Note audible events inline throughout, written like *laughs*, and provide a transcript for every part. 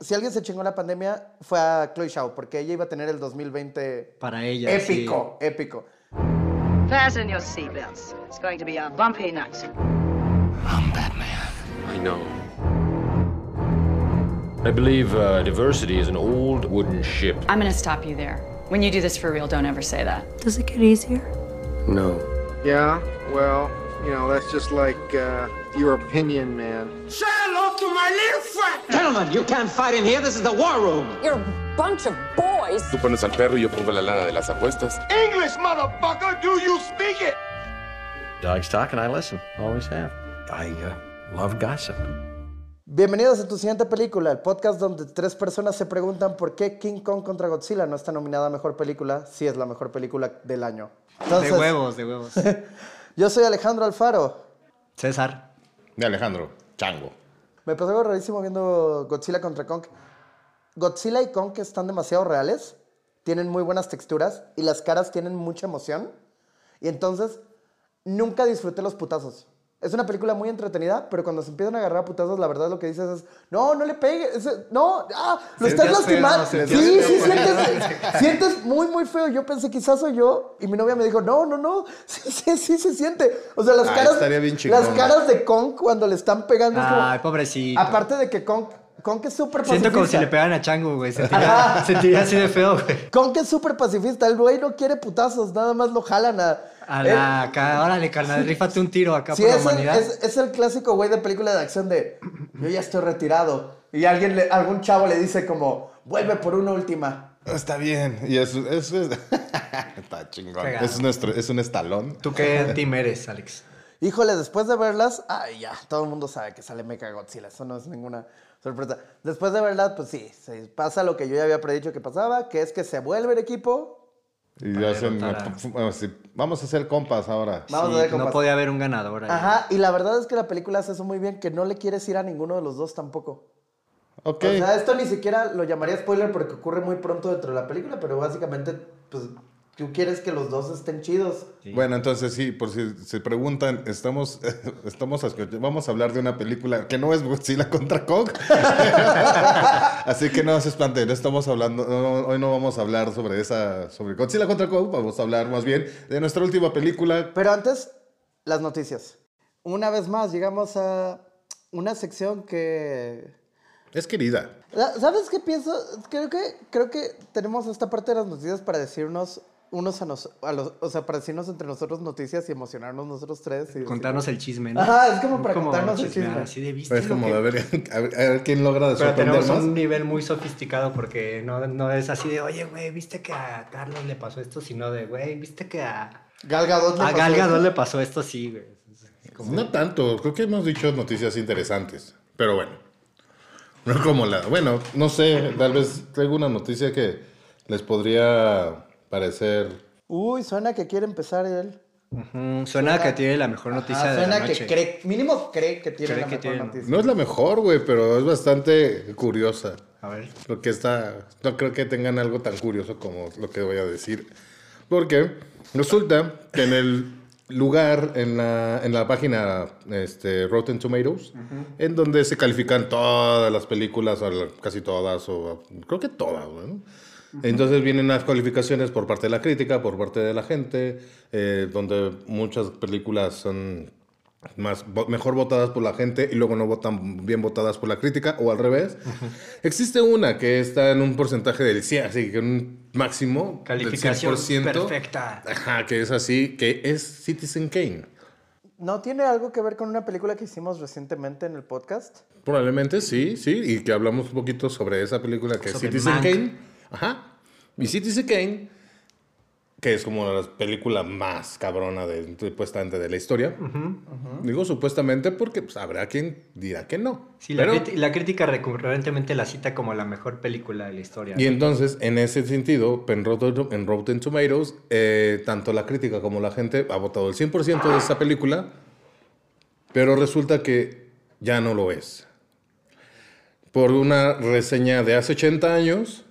si alguien se chingó la pandemia, fue a Chloe Shaw, porque ella iba a tener el 2020 Para ella. épico, épico. Fasten your seatbelts. It's going to be a bumpy night. I know. I believe uh, diversity is an old wooden ship. I'm gonna stop you there. When you do this for real, don't ever say that. Does it get easier? No. Yeah, well, you know, that's just like uh, your opinion, man. Gentlemen, you can't fight in here. This is the war room. You're a bunch of boys. Tú pones al perro y yo pongo la lana de las apuestas. English, motherfucker! Do you speak it? Dogs talk and I listen. Always have. I uh, love gossip. Bienvenidos a tu siguiente película, el podcast donde tres personas se preguntan por qué King Kong contra Godzilla no está nominada a mejor película, si es la mejor película del año. Entonces, De huevos, de huevos. *laughs* Yo soy Alejandro Alfaro. César. De Alejandro, chango. Me pasó algo rarísimo viendo Godzilla contra Kong. Godzilla y Kong están demasiado reales, tienen muy buenas texturas y las caras tienen mucha emoción. Y entonces nunca disfruté los putazos. Es una película muy entretenida, pero cuando se empiezan a agarrar a putazos, la verdad lo que dices es, no, no le pegues, no, ah, lo estás feo, lastimando. sí, sí, sientes, sientes muy, muy feo. Yo pensé, quizás soy yo, y mi novia me dijo, no, no, no, sí, sí, sí se siente. O sea, las Ah, caras, estaría bien las caras de Kong cuando le están pegando es como- Ay, pobrecito. Aparte de que Kong, Kong es súper Siento como si pacifista. le pegaran a Chango, güey. Sentiría, sentiría así de feo, güey. Kong es súper pacifista. El güey no quiere putazos, nada más lo jalan a. A la, acá, órale, carnal, rífate un tiro acá Sí, por la es el, humanidad. es, es el clásico güey de película de acción de yo ya estoy retirado. Y alguien le- algún chavo le dice como, vuelve por una última. Está bien. Y eso, eso es. *laughs* Está chingón. Cagado. Es, nuestro, es un estalón. ¿Tú qué *laughs* team eres, Alex? Híjole, después de verlas, ay ya, todo el mundo sabe que sale Mecha Godzilla, eso no es ninguna sorpresa. Después de verlas, pues sí, se pasa lo que yo ya había predicho que pasaba, que es que se vuelve el equipo. Y hacen. Vamos a hacer compas ahora. Vamos Sí, a ver cómo no podía haber un ganador ahí. Ajá, y la verdad es que la película hace eso muy bien, que no le quieres ir a ninguno de los dos tampoco. Ok. O sea, esto ni siquiera lo llamaría spoiler porque ocurre muy pronto dentro de la película, pero básicamente, pues, tú quieres que los dos estén chidos. Sí. Bueno, entonces sí, por si se preguntan, estamos, *laughs* estamos a escuchar- vamos a hablar de una película que no es Godzilla contra Kong. *laughs* Así que no se espanten, no estamos hablando, no, hoy no vamos a hablar sobre esa, sobre Godzilla contra Kong, vamos a hablar más bien de nuestra última película. Pero antes, las noticias. Una vez más, llegamos a una sección que... Es querida. ¿Sabes qué pienso? Creo que, creo que tenemos esta parte de las noticias para decirnos unos a, nos, a los... O sea, para decirnos entre nosotros noticias y emocionarnos nosotros tres. y decir- Contarnos el chisme, ¿no? Ajá, es como para contarnos el chisme. Así de viste Es como lo que- a ver, *laughs* a ver, a ver quién logra Pero tenemos más. un nivel muy sofisticado porque no, no es así de, oye, güey, ¿viste que a Carlos le pasó esto? Sino de, güey, ¿viste que a, Gal Gadot le a pasó Gal esto. Le pasó esto? Sí, güey. Como- No tanto, creo que hemos dicho noticias interesantes, pero bueno. No como la. Bueno, no sé, tal vez traigo una noticia que les podría parecer. Uy, suena que quiere empezar él. Ujú, Suena que tiene la mejor noticia Ajá, de suena la que noche. cree, mínimo cree que tiene Cree la que mejor tiene. noticia. No es la mejor, güey, pero es bastante curiosa. A ver. Porque está. No creo que tengan algo tan curioso como lo que voy a decir. Porque resulta que en el lugar, en la, en la página este, Rotten Tomatoes, en donde se califican todas las películas, o casi todas, o creo que todas, ¿no? Entonces vienen las calificaciones por parte de la crítica, por parte de la gente, eh, donde muchas películas son más mejor votadas por la gente y luego no votan bien votadas por la crítica o al revés. Existe una que está en un porcentaje del 100, así que un máximo Calificación del 100%. perfecta. Ajá, que es así, que es Citizen Kane. ¿No tiene algo que ver con una película que hicimos recientemente en el podcast? Probablemente sí, sí, y que hablamos un poquito sobre esa película que Sobre es Citizen Mank. Kane. Ajá. Y Citizen Kane, que es como la película más cabrona de, supuestamente de la historia. Digo supuestamente porque pues, habrá quien dirá que no. Sí, la, Pero- criti- la crítica recurrentemente la cita como la mejor película de la historia. Y entonces, en ese sentido, en Rotten, en Rotten Tomatoes, eh, tanto la crítica como la gente ha votado el 100% de esa película, pero resulta que ya no lo es. Por una reseña de hace 80 años,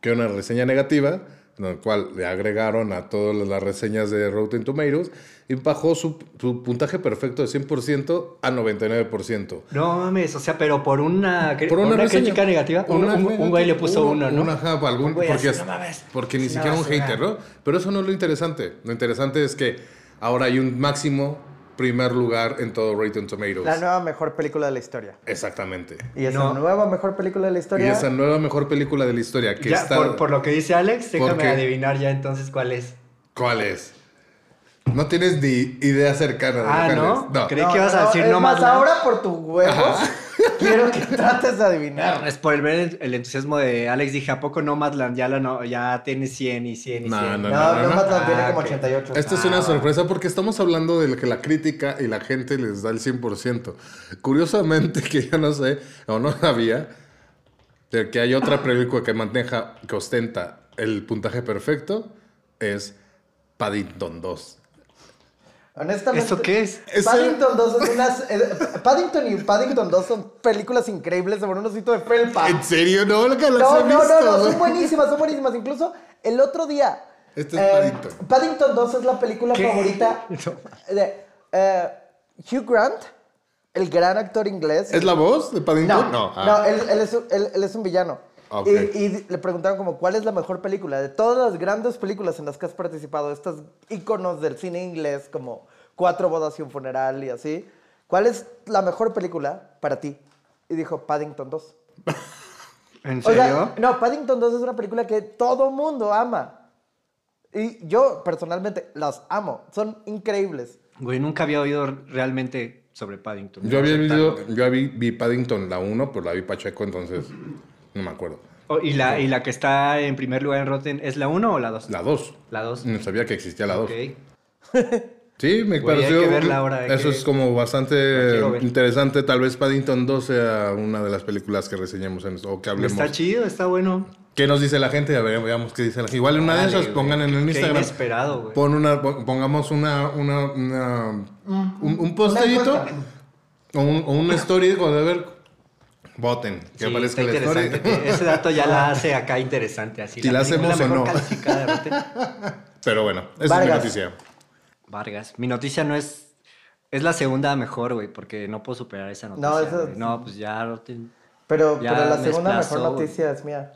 que una reseña negativa, en el cual le agregaron a todas las reseñas de Rotten Tomatoes y bajó su, su puntaje perfecto de 100% a 99%. No mames, o sea, pero por una, Por por una una, reseña. crítica negativa, un, Una un- güey le puso uno- uno, ¿no? ajá, algún- Un porque, así, es- no mames, porque ni siquiera un hater, ¿no? Pero eso no es lo interesante. Lo interesante es que ahora hay un máximo primer lugar en todo Rotten Tomatoes. La nueva mejor película de la historia. Exactamente. Y esa No. nueva mejor película de la Y historia. esa nueva mejor película de la historia que Ya, está... por, por lo que dice Alex, déjame Porque- adivinar ya entonces cuál es. ¿Cuál es? No tienes ni idea cercana de Ah, cuál ¿no? es. No. Creí que ibas a decir no más. ahora por tus huevos, quiero que trates de adivinar. Es por el ver el, entusiasmo de Alex, dije, ¿a poco Nomadland ya, la no, ya tiene 100 y 100 y No, 100? no, No, no, no. Nomadland tiene Ah, como ok. 88. Esta es Ah, una sorpresa porque estamos hablando de lo que la crítica y la gente les da el 100%. Curiosamente, *laughs* que yo no sé, o no sabía, de que hay otra película que maneja, que ostenta el puntaje perfecto, es Paddington 2. Honestamente. ¿Eso qué es? Paddington 2 es unas. eh, Paddington y Paddington 2 son películas increíbles sobre un osito de felpa. ¿En serio? No, que las No, he no, no, visto, no, son buenísimas, son buenísimas. Incluso el otro día. Este es eh, Paddington. Paddington 2 es la película ¿Qué? favorita de eh, Hugh Grant, el gran actor inglés. ¿Es la voz de No, Paddington? no, ah. él, él es, él- él es un villano. Ok. Y, y le preguntaron como, ¿cuál es la mejor película? De todas las grandes películas en las que has participado, estos íconos del cine inglés como Cuatro bodas y un funeral y así, ¿cuál es la mejor película para ti? Y dijo, Paddington 2. ¿En O serio? sea, no, Paddington 2 es una película que todo mundo ama. Y yo personalmente las amo, son increíbles. Güey, nunca había oído realmente sobre Paddington. Yo había visto, yo vi, vi Paddington la 1, pero la vi Pacheco, entonces no me acuerdo. Oh, ¿y, la, ¿Y la que está en primer lugar en Rotten es la 1 o la 2? La 2. La 2. No sabía que existía la 2. Ok. *laughs* Sí, me Güey, hay pareció. que verla ahora, hay eso que- es como bastante interesante. Tal vez Paddington 2 sea una de las películas que reseñemos en, o que hablemos. Está chido, está bueno. ¿Qué nos dice la gente? A ver, veamos qué dice la gente. Igual en una de Órale, esas güey. pongan en el Qué Instagram. inesperado, güey. Pon una, pon- pongamos una, una, una- un, un posterito o un, o una story a ver, voten, que Sí, aparezca la interesante. *laughs* Ese dato ya la hace acá interesante. Así, Si la hacemos o mejor no. *laughs* Pero bueno, esa es mi Vargas. noticia. Vargas. Mi noticia no es. Es la segunda mejor, güey, porque no puedo superar esa noticia. No, güey. no pues ya. Pero, Ya pero la me segunda mejor noticia es mía.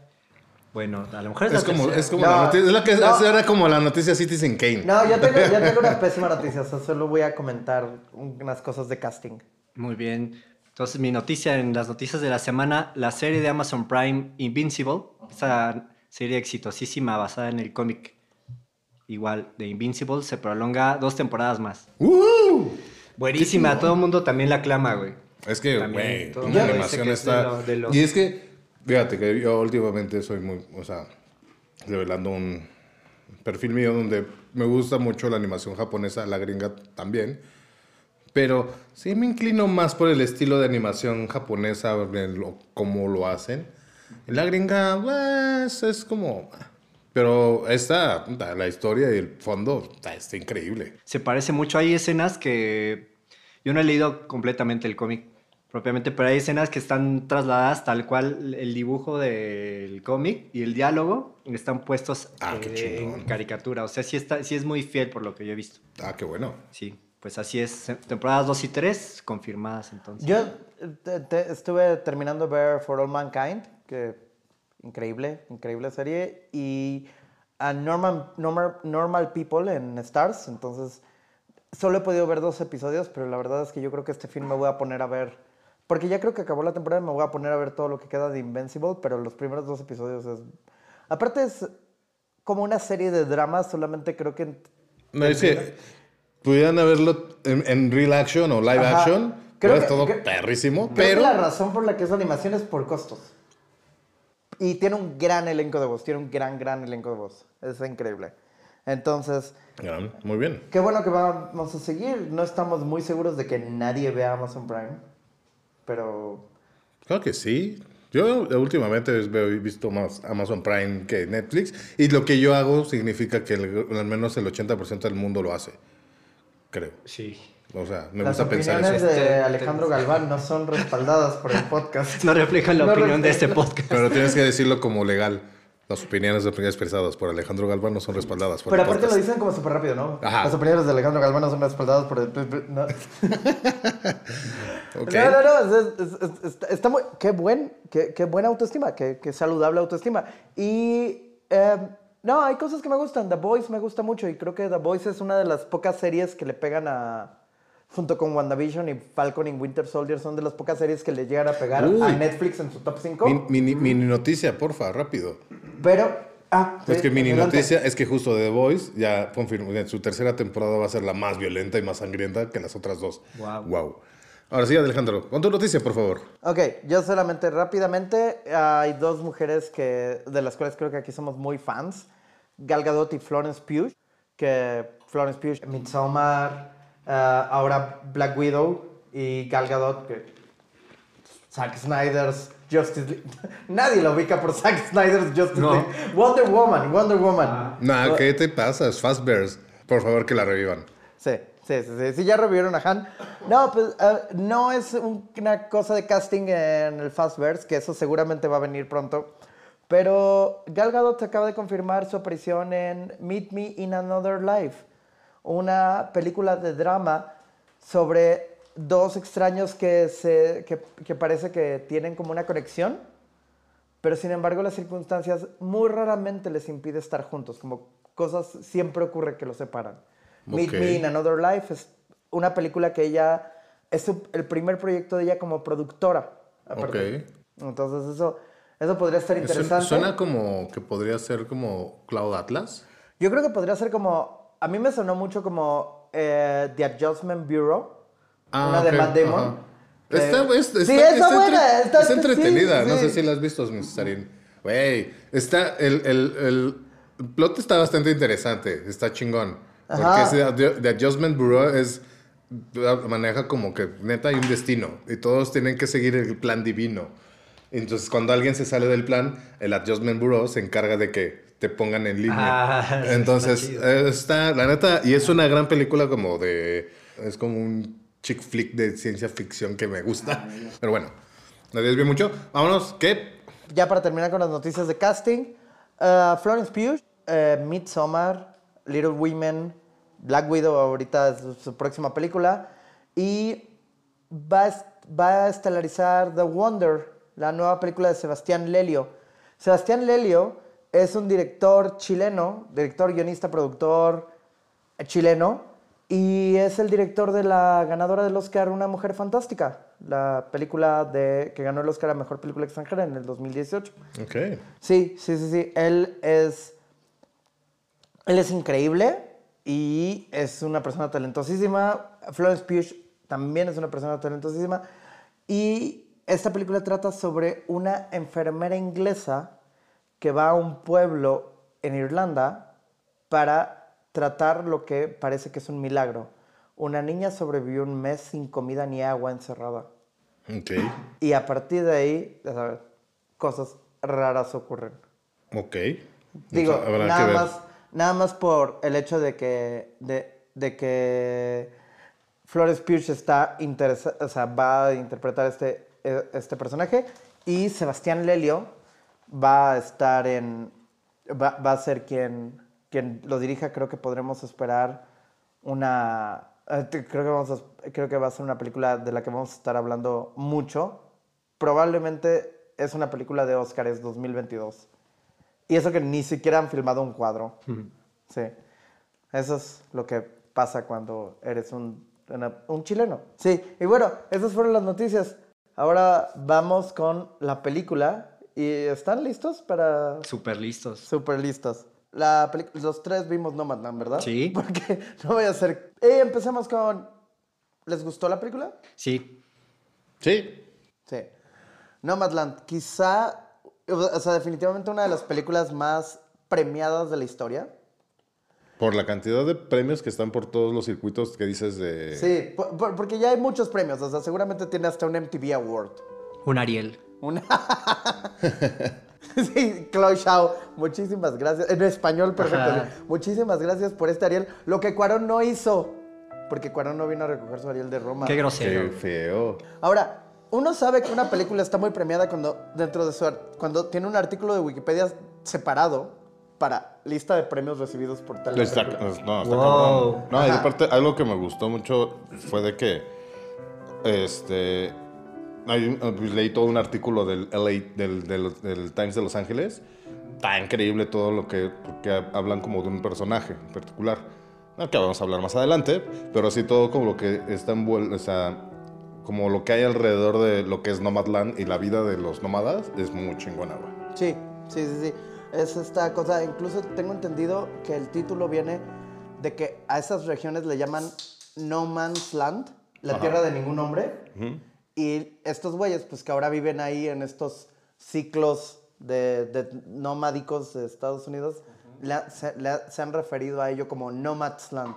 Bueno, a lo mejor es, Es la como, tercera. es como No, la noticia, es la que no. era como la noticia Citizen Kane. No, yo tengo, yo tengo una *laughs* pésima noticia, o sea, solo voy a comentar unas cosas de casting. Muy bien. Entonces, mi noticia en las noticias de la semana, la serie de Amazon Prime Invincible, esa serie exitosísima basada en el cómic igual de Invincible, se prolonga dos temporadas más. ¡Uh! Buenísima, todo el mundo también la aclama, güey. Es que, También, güey, todo el la animación está... de lo- de los- Y es que, fíjate que yo últimamente soy muy, o sea, revelando un perfil mío donde me gusta mucho la animación japonesa, la gringa también, pero sí me inclino más por el estilo de animación japonesa, de lo- cómo lo hacen. En la gringa, pues, es como... Pero esta, la historia y el fondo, está, está increíble. Se parece mucho, hay escenas que yo no he leído completamente el cómic propiamente, pero hay escenas que están trasladadas tal cual el dibujo del cómic y el diálogo están puestos Ah, eh, en caricatura. O sea, sí, está, sí es muy fiel por lo que yo he visto. Ah, qué bueno. Sí, pues así es. Temporadas 2 y 3 confirmadas entonces. Yo te- te- estuve terminando de ver For All Mankind, que increíble, increíble serie, y a Normal, Normal, Normal People en Stars, entonces solo he podido ver dos episodios, pero la verdad es que yo creo que este film me voy a poner a ver, porque ya creo que acabó la temporada y me voy a poner a ver todo lo que queda de Invincible, pero los primeros dos episodios es... Aparte es como una serie de dramas, solamente creo que... No, es que pudieran haberlo en, en real action o live Ajá. action. Creo que- todo creo- perrísimo, Creo pero... que la razón por la que es animación es por costos. Y tiene un gran elenco de voz, tiene un gran, gran elenco de voz. Es increíble. Entonces, Gran, muy bien. qué bueno que vamos a seguir. No estamos muy seguros de que nadie vea Amazon Prime, pero Claro que sí. Yo últimamente he visto más Amazon Prime que Netflix. Y lo que yo hago significa que el- al menos el 80% del mundo lo hace. Creo. Sí. O sea, me las gusta pensar opiniones eso. de Este- Alejandro Galván no son respaldadas por el podcast. *laughs* No reflejan la No opinión de este podcast. Pero tienes que decirlo como legal. Las opiniones expresadas por Alejandro Galván no son respaldadas por Pero el aparte lo dicen como súper rápido, ¿no? Ajá. Las opiniones de Alejandro Galván no son respaldadas por el... *laughs* *laughs* No, no, no, no, es- es- es- está, está muy... Qué, buen, qué, qué buena autoestima, qué, qué saludable autoestima. Y... eh, no, hay cosas que me gustan. The Boys me gusta mucho y creo que The Boys es una de las pocas series que le pegan a... Junto con WandaVision y Falcon y Winter Soldier son de las pocas series que le llegan a pegar Uy. a Netflix en su top 5. Min- Mini, mini noticia, porfa, rápido. Pero... Ah, es sí, que mini adelante. noticia es que justo The Voice ya confirmó que su tercera temporada va a ser la más violenta y más sangrienta que las otras dos. Guau. Wow. Ahora sí, Alejandro, con tu noticia, por favor. Ok, yo solamente rápidamente, hay dos mujeres que, de las cuales creo que aquí somos muy fans, Gal Gadot y Florence Pugh, que Florence Pugh, Midsommar, ah, ahora Black Widow y Gal Gadot, que Zack Snyder's Justice League. *laughs* Nadie lo ubica por Zack Snyder's Justice No. League. Wonder Woman, Wonder Woman. Nah, ¿qué te pasa? Es Fast Bears. Por favor, que la revivan. Sí, sí, sí, sí. Ya revivieron a Han. No, pues eh, no es un- una cosa de casting en el Fastverse, que eso seguramente va a venir pronto. Pero Gal Gadot acaba de confirmar su aparición en Meet Me in Another Life, una película de drama sobre dos extraños que, se, que parece que tienen como una conexión, pero sin embargo las circunstancias muy raramente les impide estar juntos, como cosas siempre ocurre que los separan. Meet Ok. Me in Another Life es una película que ella, es su- el primer proyecto de ella como productora. aparte. Entonces eso, eso podría estar interesante. Suena como que podría ser como Cloud Atlas. Yo creo que podría ser como, a mí me sonó mucho como eh, The Adjustment Bureau, Ah, una de ok, Matt Damon. ajá. Eh, Está, es- sí, está- está, está buena. entre- está- es entretenida. sí, No sí. sé si la has visto, Miss Sarin. Güey, está el, el, el plot está bastante interesante. Está chingón. Porque Ajá. ese adju- The Adjustment Bureau es maneja como que neta hay un destino y todos tienen que seguir el plan divino. Entonces, cuando alguien se sale del plan, el Adjustment Bureau se encarga de que te pongan en línea. Ah, *laughs* Entonces, está eh, está, la neta, y es una gran película como de, es como un chick flick de ciencia ficción que me gusta. Pero bueno, no desvío mucho. Vámonos, ¿qué? Ya para terminar con las noticias de casting, eh, Florence Pugh, eh, Midsommar, Little Women, Black Widow ahorita es su, próxima película y va a, est- va a estelarizar The Wonder, la nueva película de Sebastián Lelio. Sebastián Lelio es un director chileno, director, guionista, productor chileno y es el director de la ganadora del Oscar Una Mujer Fantástica, la película de, que ganó el Oscar a Mejor Película Extranjera en el 2018. Ok. Sí, sí, sí, sí. Él es. Él es increíble y es una persona talentosísima. Florence Pugh también es una persona talentosísima. Y esta película trata sobre una enfermera inglesa que va a un pueblo en Irlanda para tratar lo que parece que es un milagro. Una niña sobrevivió un mes sin comida ni agua encerrada. Ok. Y a partir de ahí, ya sabes, cosas raras ocurren. Ok. Digo, Habrá nada más, nada más por el hecho de que, de, que Florence Pugh está va a interpretar este, eh, este personaje y Sebastián Lelio va a estar en, va, va a ser quien, quien lo dirija. Creo que podremos esperar una, eh, creo que, vamos a- creo que va a ser una película de la que vamos a estar hablando mucho. Probablemente es una película de Oscars 2022. Y eso que ni siquiera han filmado un cuadro. Sí. Eso es lo que pasa cuando eres un, una- un chileno. Sí. Y bueno, esas fueron las noticias. Ahora vamos con la película. ¿Y están listos para...? Súper listos. Súper listos. La peli- los tres vimos Nomadland, ¿verdad? Sí. *laughs* Porque no voy a hacer... Eh, empecemos con... ¿Les gustó la película? Sí. Sí. Sí. Nomadland, quizá, o sea, definitivamente una de las películas más premiadas de la historia. Por la cantidad de premios que están por todos los circuitos que dices de... Sí, por- por- porque ya hay muchos premios, o sea, seguramente tiene hasta un MTV Award. Un Ariel. Una... *laughs* sí, Chloe Shaw, muchísimas gracias. En español, perfecto. Ajá. Muchísimas gracias por este Ariel. Lo que Cuarón no hizo, porque Cuarón no vino a recoger su Ariel de Roma. Qué Qué grosero. feo. Ahora, uno sabe que una película está muy premiada cuando dentro de su ar- cuando tiene un artículo de Wikipedia separado para lista de premios recibidos por tal Está- no, está Wow. cabrón. No, y aparte, algo que me gustó mucho fue de que, este, hay pues, leí todo un artículo del LA, del, del- del Times de Los Ángeles. Está increíble todo lo que, que hablan como de un personaje en particular. No, que vamos a hablar más adelante, pero sí todo como lo que está envuelto, o sea, como lo que hay alrededor de lo que es Nomadland y la vida de los nómadas es muy chingona, güey. Sí, sí, sí, sí. Es esta cosa, incluso tengo entendido que el título viene de que a esas regiones le llaman No Man's Land, la tierra de ningún hombre. Y estos güeyes, pues que ahora viven ahí en estos ciclos de, de nomádicos de Estados Unidos, le se, le se han referido a ello como Nomad's Land,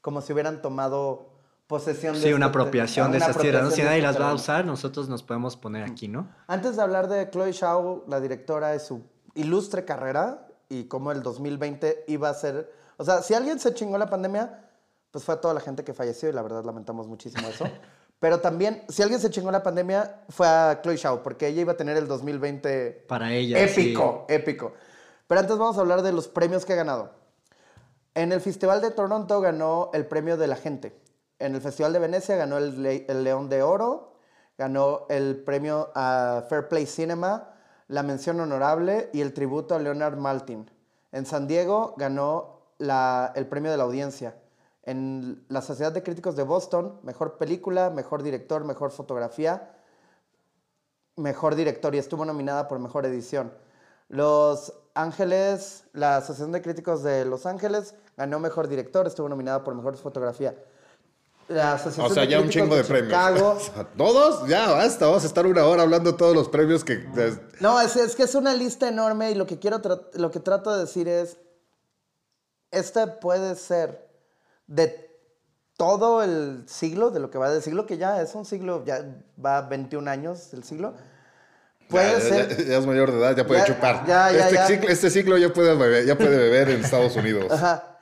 como si hubieran tomado posesión de Sí, una este- apropiación de esas tierras. ¿no? Si nadie las va a usar, nosotros nos podemos poner aquí, ¿no? Antes de hablar de Chloe Zhao, la directora de su ilustre carrera y cómo el 2020 iba a ser... O sea, si alguien se chingó la pandemia, pues fue a toda la gente que falleció y la verdad lamentamos muchísimo eso. *laughs* Pero también, si alguien se chingó la pandemia, fue a Chloe Zhao, porque ella iba a tener el 2020 Para ella. épico, épico. Pero antes vamos a hablar de los premios que ha ganado. En el Festival de Toronto ganó el premio de la gente. En el Festival de Venecia ganó el, Le- el León de Oro, ganó el premio a Fair Play Cinema, la mención honorable y el tributo a Leonard Maltin. En San Diego ganó el premio de la audiencia. En la Sociedad de Críticos de Boston, mejor película, mejor director, mejor fotografía, mejor director y estuvo nominada por mejor edición. Los Ángeles, la Asociación de Críticos de Los Ángeles ganó mejor director, estuvo nominada por mejor fotografía. La Asociación O sea, de ya un chingo de, premios. Chicago- *laughs* sea, ¿Todos? Ya, basta. Vamos a estar una hora hablando de todos los premios que... No, es, es que es una lista enorme y lo que quiero lo que trato de decir es este puede ser de todo el siglo, de lo que va del siglo, que ya es un siglo, ya va 21 años el siglo. Puede ya, ser. Ya, ya es mayor de edad, ya puede Ya, chupar. ya, ya, este, ya. Ciclo, este ciclo ya puede beber, ya puede beber en Estados Unidos. Ajá.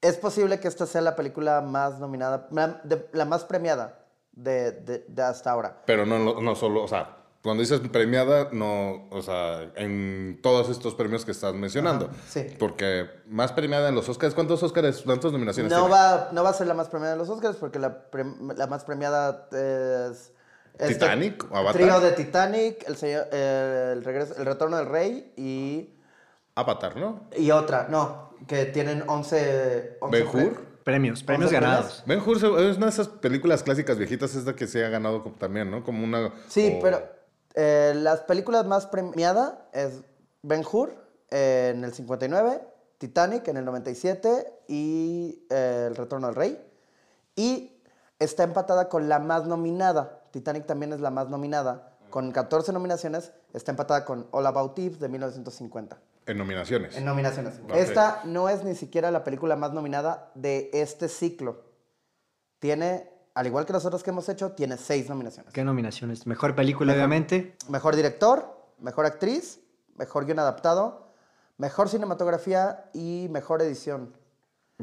Es posible que esta sea la película más nominada, la, de- la más premiada de, de- de hasta ahora. Pero no, no, solo, o sea, cuando dices premiada, no, o sea, en todos estos premios que estás mencionando. sí. Porque más premiada en los Oscars, ¿cuántos Oscars, cuántas nominaciones No tiene? va, no va a ser la más premiada de los Oscars porque la, prem- la más premiada es... este ¿Titanic o Avatar? Trío de Titanic, el, señor- el, regreso, el Retorno del Rey y, Avatar, ¿no? y otra, no, que tienen 11... 11 Ben pre- Hur. Premios, premios ¿Once ganados. Ben Hur es una de esas películas clásicas viejitas, es la que se ha ganado como- también, ¿no? Como una... Sí, o- pero eh, las películas más premiadas es Ben Hur eh, en el 59, Titanic en el 97 y eh, El Retorno del Rey. Y está empatada con la más nominada. Titanic también es la más nominada. Con 14 nominaciones, está empatada con All About Eve de 1950. En nominaciones. En nominaciones. Esta no es ni siquiera la película más nominada de este ciclo. Tiene, al igual que las otras que hemos hecho, tiene seis nominaciones. ¿Qué nominaciones? Mejor película, obviamente. Mejor director, mejor actriz, mejor guion adaptado, mejor cinematografía y mejor edición.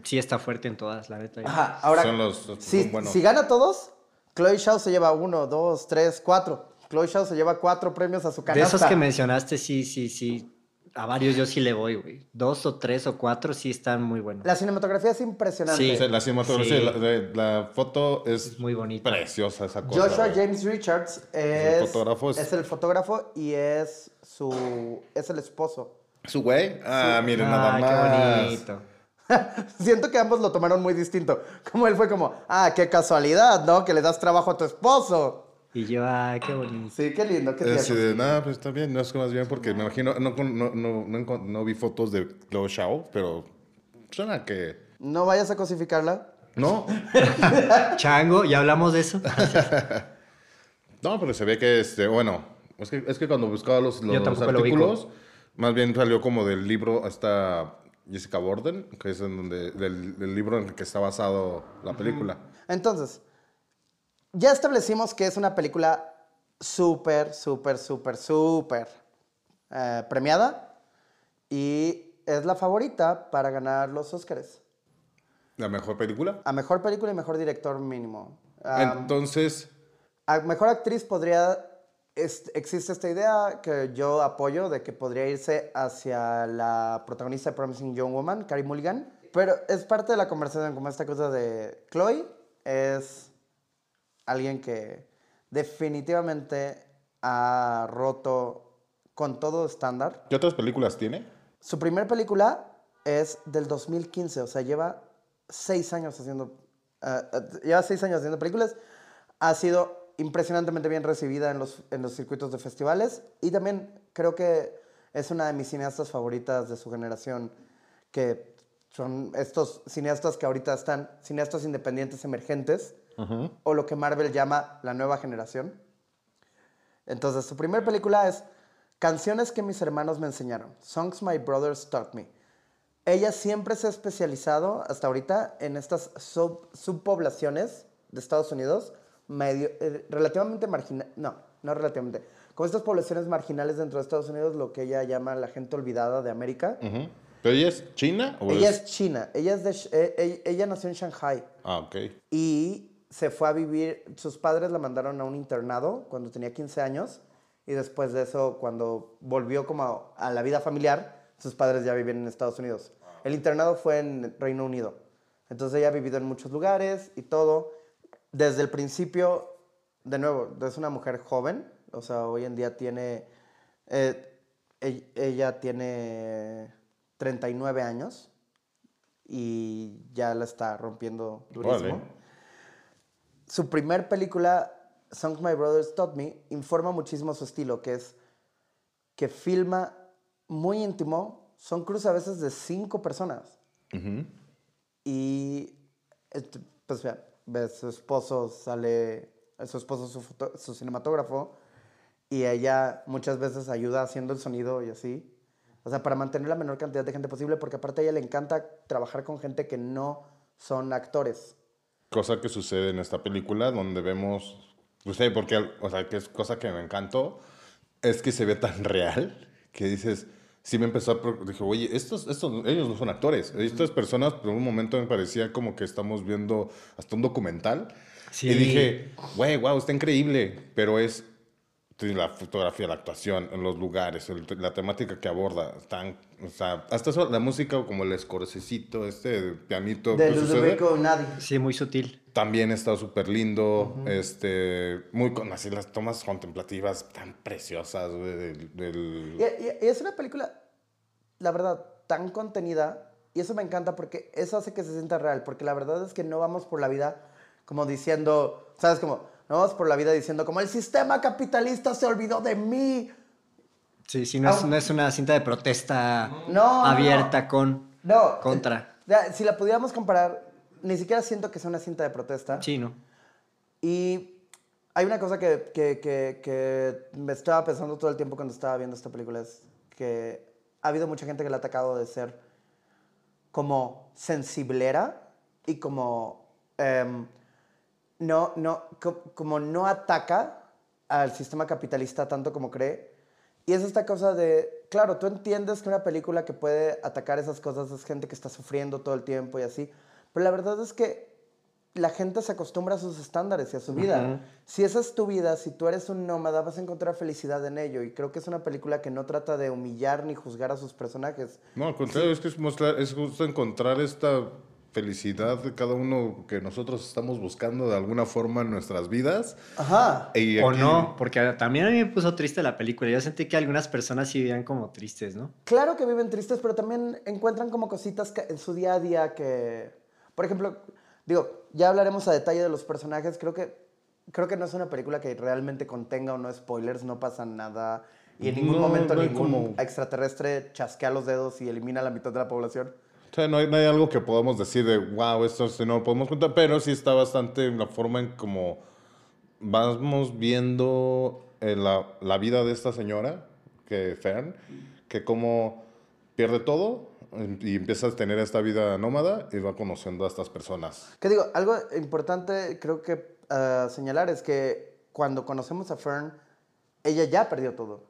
Sí está fuerte en todas, la neta. Ajá, ahora, Son los- son si, buenos. si gana todos, Chloe Zhao se lleva uno, dos, tres, cuatro. Chloe Zhao se lleva cuatro premios a su De canasta. esos que mencionaste, sí, sí, sí. A varios yo sí le voy, güey. Dos o tres o cuatro sí están muy buenos. La cinematografía es impresionante. Sí. O sea, la cinematografía, Sí. la, foto es muy bonita. preciosa esa cosa. Joshua güey. James Richards es, el fotógrafo, es- es el fotógrafo y es su es el esposo. ¿Su güey? Ah, miren, nada Ay, más. qué bonito. *laughs* Siento que ambos lo tomaron muy distinto. Como él fue como, ah, qué casualidad, ¿no? Que le das trabajo a tu esposo. Y yo, ay, qué bonito. Sí, qué lindo, qué tierno. así de, nada, pues está bien, no es que más bien porque me imagino, no, no, no, no, vi fotos de Chloe Zhao, pero suena que... No vayas a cosificarla. No, *laughs* Chango, ¿ya hablamos de eso? *laughs* no, pero se ve que, este, bueno, es que, es que cuando buscaba los, Yo los tampoco lo artículos, más bien salió como del libro hasta Jessica Borden, que es en donde, del, del libro en el que está basado la película. Entonces, ya establecimos que es una película súper, súper, súper, súper eh, premiada y es la favorita para ganar los Oscars. La mejor película. A mejor película y mejor director mínimo. Ah, Entonces, a mejor actriz podría es- existe esta idea que yo apoyo de que podría irse hacia la protagonista de Promising Young Woman, Carrie Mulligan. Pero es parte de la conversación, como esta cosa de Chloe es alguien que definitivamente ha roto con todo estándar. ¿Qué otras películas tiene? Su primer película es del 2015, o sea, lleva seis años haciendo, ah, lleva seis años haciendo películas. Ha sido impresionantemente bien recibida en los, en los circuitos de festivales y también creo que es una de mis cineastas favoritas de su generación, que son estos cineastas que ahorita están, cineastas independientes emergentes, o lo que Marvel llama la nueva generación. Entonces, su primera película es Canciones que mis hermanos me enseñaron. Songs My Brothers Taught Me. Ella siempre se ha especializado hasta ahorita en estas sub- subpoblaciones de Estados Unidos, medio, eh, relativamente marginales, no, no relativamente, como estas poblaciones marginales dentro de Estados Unidos, lo que ella llama la gente olvidada de América. ¿Pero ella es china? O Ella es china, ella, es de, eh, ella, ella nació en Shanghai Ah, ok. y se fue a vivir, sus padres la mandaron a un internado cuando tenía 15 años y después de eso, cuando volvió como a, la vida familiar, sus padres ya vivían en Estados Unidos. El internado fue en Reino Unido. Entonces ella ha vivido en muchos lugares y todo. Desde el principio, de nuevo, es una mujer joven, o sea, hoy en día tiene, eh, e- ella tiene 39 años y ya la está rompiendo durísimo. Su primer película, Songs My Brothers Taught Me, informa muchísimo su estilo, que es que filma muy íntimo. Son cruces a veces de cinco personas. Y este, pues ves su esposo sale, su esposo es su, foto- su cinematógrafo y ella muchas veces ayuda haciendo el sonido y así. O sea, para mantener la menor cantidad de gente posible, porque aparte a ella le encanta trabajar con gente que no son actores. Cosa que sucede en esta película donde vemos, no sé, porque, o sea, que es cosa que me encantó, es que se ve tan real que dices, sí me empezó a, dije, oye, estos, estos, ellos no son actores, estas personas por un momento me parecía como que estamos viendo hasta un documental. Sí. Y dije, güey, wow, está increíble, pero es la fotografía, la actuación, en los lugares, el- la temática que aborda, están, o sea, hasta eso, la música como el escorcecito, este pianito De Ludovico Nadi. Sí, muy sutil. también está súper lindo, este, muy con así las tomas contemplativas tan preciosas, del, y- y es una película, la verdad, tan contenida. Y eso me encanta porque eso hace que se sienta real. Porque la verdad es que no vamos por la vida como diciendo, ¿sabes? Como, no vamos por la vida diciendo, como el sistema capitalista se olvidó de mí. Sí, sí, no es, Ah. no es una cinta de protesta No, no, abierta con No. contra. eh, ya, si la pudiéramos comparar, ni siquiera siento que sea una cinta de protesta. Sí, ¿no? Y hay una cosa que, que, que, que me estaba pensando todo el tiempo cuando estaba viendo esta película, es que ha habido mucha gente que la ha atacado de ser como sensiblera y como em, no, no, co- como no ataca al sistema capitalista tanto como cree. Y es esta cosa de, claro, tú entiendes que una película que puede atacar esas cosas es gente que está sufriendo todo el tiempo y así, pero la verdad es que la gente se acostumbra a sus estándares y a su vida. Si esa es tu vida, si tú eres un nómada, vas a encontrar felicidad en ello. Y creo que es una película que no trata de humillar ni juzgar a sus personajes. No, al contrario, es que es, mostrar, es justo encontrar esta felicidad de cada uno que nosotros estamos buscando de alguna forma en nuestras vidas. Ajá. Y O aquí- no, porque también a mí me puso triste la película. Yo sentí que algunas personas sí vivían como tristes, ¿no? Claro que viven tristes, pero también encuentran como cositas que- en su día a día que, por ejemplo, digo, ya hablaremos a detalle de los personajes. Creo que, creo que no es una película que realmente contenga o no spoilers, no pasa nada. Y en ningún No, momento no ningún como- extraterrestre chasquea los dedos y elimina a la mitad de la población. Sea, no hay, no algo que podamos decir de, wow, esto sí no lo podemos contar, pero sí está bastante la forma en como vamos viendo la, la vida de esta señora, que Fern, que como pierde todo y empieza a tener esta vida nómada y va conociendo a estas personas. Que digo, algo importante creo que ah, señalar es que cuando conocemos a Fern, ella ya perdió todo.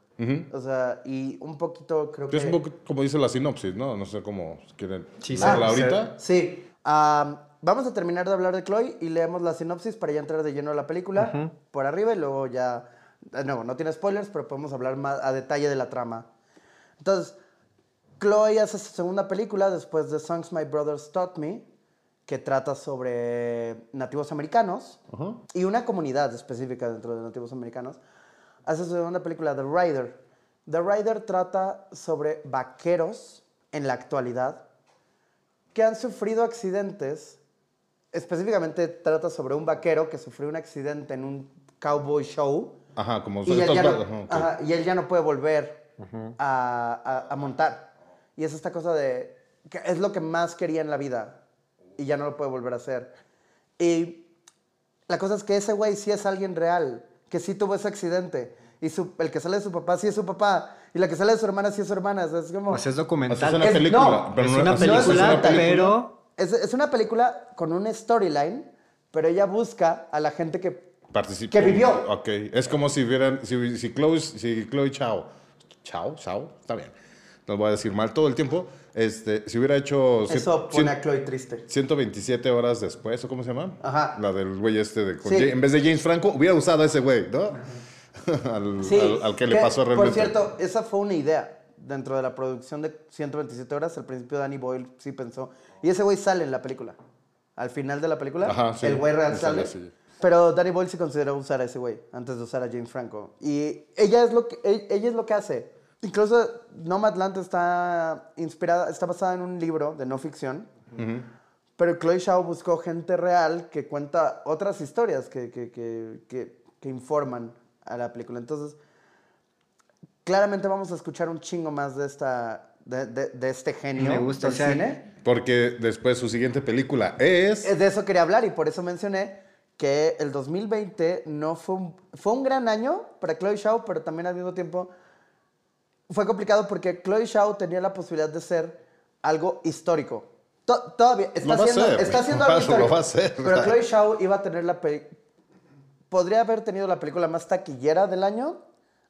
O sea, y un poquito creo que... Es un poco como dice la sinopsis, ¿no? No sé cómo quieren leerla ahorita. Sí. Am, vamos a terminar de hablar de Chloe y leemos la sinopsis para ya entrar de lleno a la película por arriba y luego ya De nuevo, no tiene spoilers, pero podemos hablar más a detalle de la trama. Entonces, Chloe hace su segunda película después de Songs My Brothers Taught Me, que trata sobre nativos americanos y una comunidad específica dentro de nativos americanos. Hace su segunda película, The Rider. The Rider trata sobre vaqueros en la actualidad que han sufrido accidentes. Específicamente trata sobre un vaquero que sufrió un accidente en un cowboy show Ajá, como y él, ya no, ajá, ok. ajá, y él ya no puede volver a, a- a montar. Y es esta cosa de que es lo que más quería en la vida y ya no lo puede volver a hacer. Y la cosa es que ese güey sí es alguien real, que sí tuvo ese accidente. Y su- el que sale de su papá sí es su papá. Y la que sale de su hermana sí es su hermana. O sea, es como... Pues es O sea, documental. es una Es- película. no, pero es una o sea, no es película, una película. pero es, es una película con un storyline, pero ella busca a la gente que... Participó. Que vivió. Ok. Es como si vieran, si, si Chloe, si Chloe Chao, Chao, Chao, está bien. No lo voy a decir mal todo el tiempo. Este, si hubiera hecho cien- Eso pone cien- a Chloe triste. 127 horas después, ¿o cómo se llama? Ajá. La del güey este de con Sí. Ja- en vez de James Franco, hubiera usado a ese güey, ¿no? *laughs* al, Sí, al- al que le pasó Por realmente. cierto, esa fue una idea dentro de la producción de 127 horas. Al principio Danny Boyle sí pensó. Y ese güey sale en la película. Al final de la película, Ajá, sí, el güey real sale sale. Pero Danny Boyle sí consideró usar a ese güey antes de usar a James Franco. Y ella es lo que, e- ella es lo que hace. Incluso Nomadland está inspirada, está basada en un libro de no ficción. Pero Chloe Zhao buscó gente real que cuenta otras historias que, que, que, que, informan a la película. Entonces, claramente vamos a escuchar un chingo más de, esta, de, de- de este genio Me gusta, del o sea, cine. Porque después su siguiente película es... De eso quería hablar y por eso mencioné que el 2020 no fue un, fue un gran año para Chloe Zhao, pero también al mismo tiempo fue complicado porque Chloe Zhao tenía la posibilidad de ser algo histórico. To- todavía está a haciendo, está haciendo Lo algo va a. Pero Chloe Zhao iba a tener la podría haber tenido la película más taquillera del año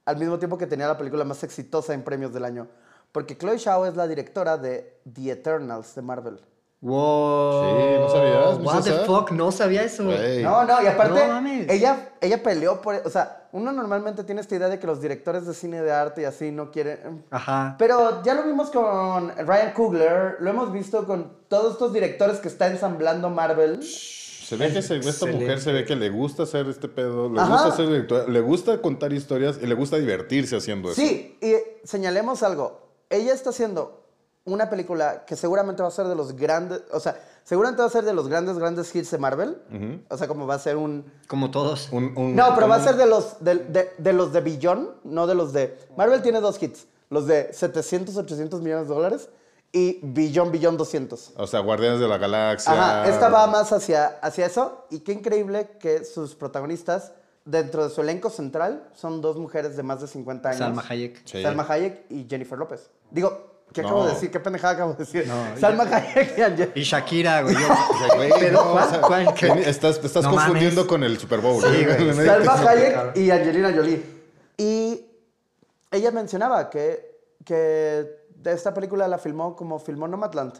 al mismo tiempo que tenía la película más exitosa en premios del año, porque Chloe Zhao es la directora de The Eternals de Marvel. Wow. Sí, ¿no sabías, What the fuck, no sabía eso. Güey. No, no, y aparte, No mames. ella, ella peleó por. O sea, uno normalmente tiene esta idea de que los directores de cine de arte y así no quieren. Ajá. Pero ya lo vimos con Ryan Coogler, lo hemos visto con todos estos directores que está ensamblando Marvel. Se ve que se- esta mujer se ve que le gusta hacer este pedo, le Ajá. gusta ser directora, le gusta contar historias y le gusta divertirse haciendo eso. Sí, y señalemos algo. Ella está haciendo una película que seguramente va a ser de los grandes. O sea, seguramente va a ser de los grandes, grandes hits de Marvel. O sea, como va a ser un. Como todos. Un- un- No, pero va a ser de los de, de- de los de billón, no de los de... Marvel tiene dos hits, los de 700, 800 millones de dólares y billón, billón 200. O sea, Guardianes de la Galaxia. Ajá, esta va más hacia, hacia eso y qué increíble que sus protagonistas dentro de su elenco central son dos mujeres de más de 50 años. Salma Hayek. Sí. Salma Hayek y Jennifer López. Digo, ¿qué No. acabo de decir? ¿Qué pendejada acabo de decir? No, Salma Hayek y Ange- Y Shakira, güey. *laughs* Pero, no, ¿cuál? Estás, estás No confundiendo con el Super Bowl. Sí, güey. Salma Hayek y Angelina Jolie. Y ella mencionaba que, que de esta película la filmó como filmó Nomadland.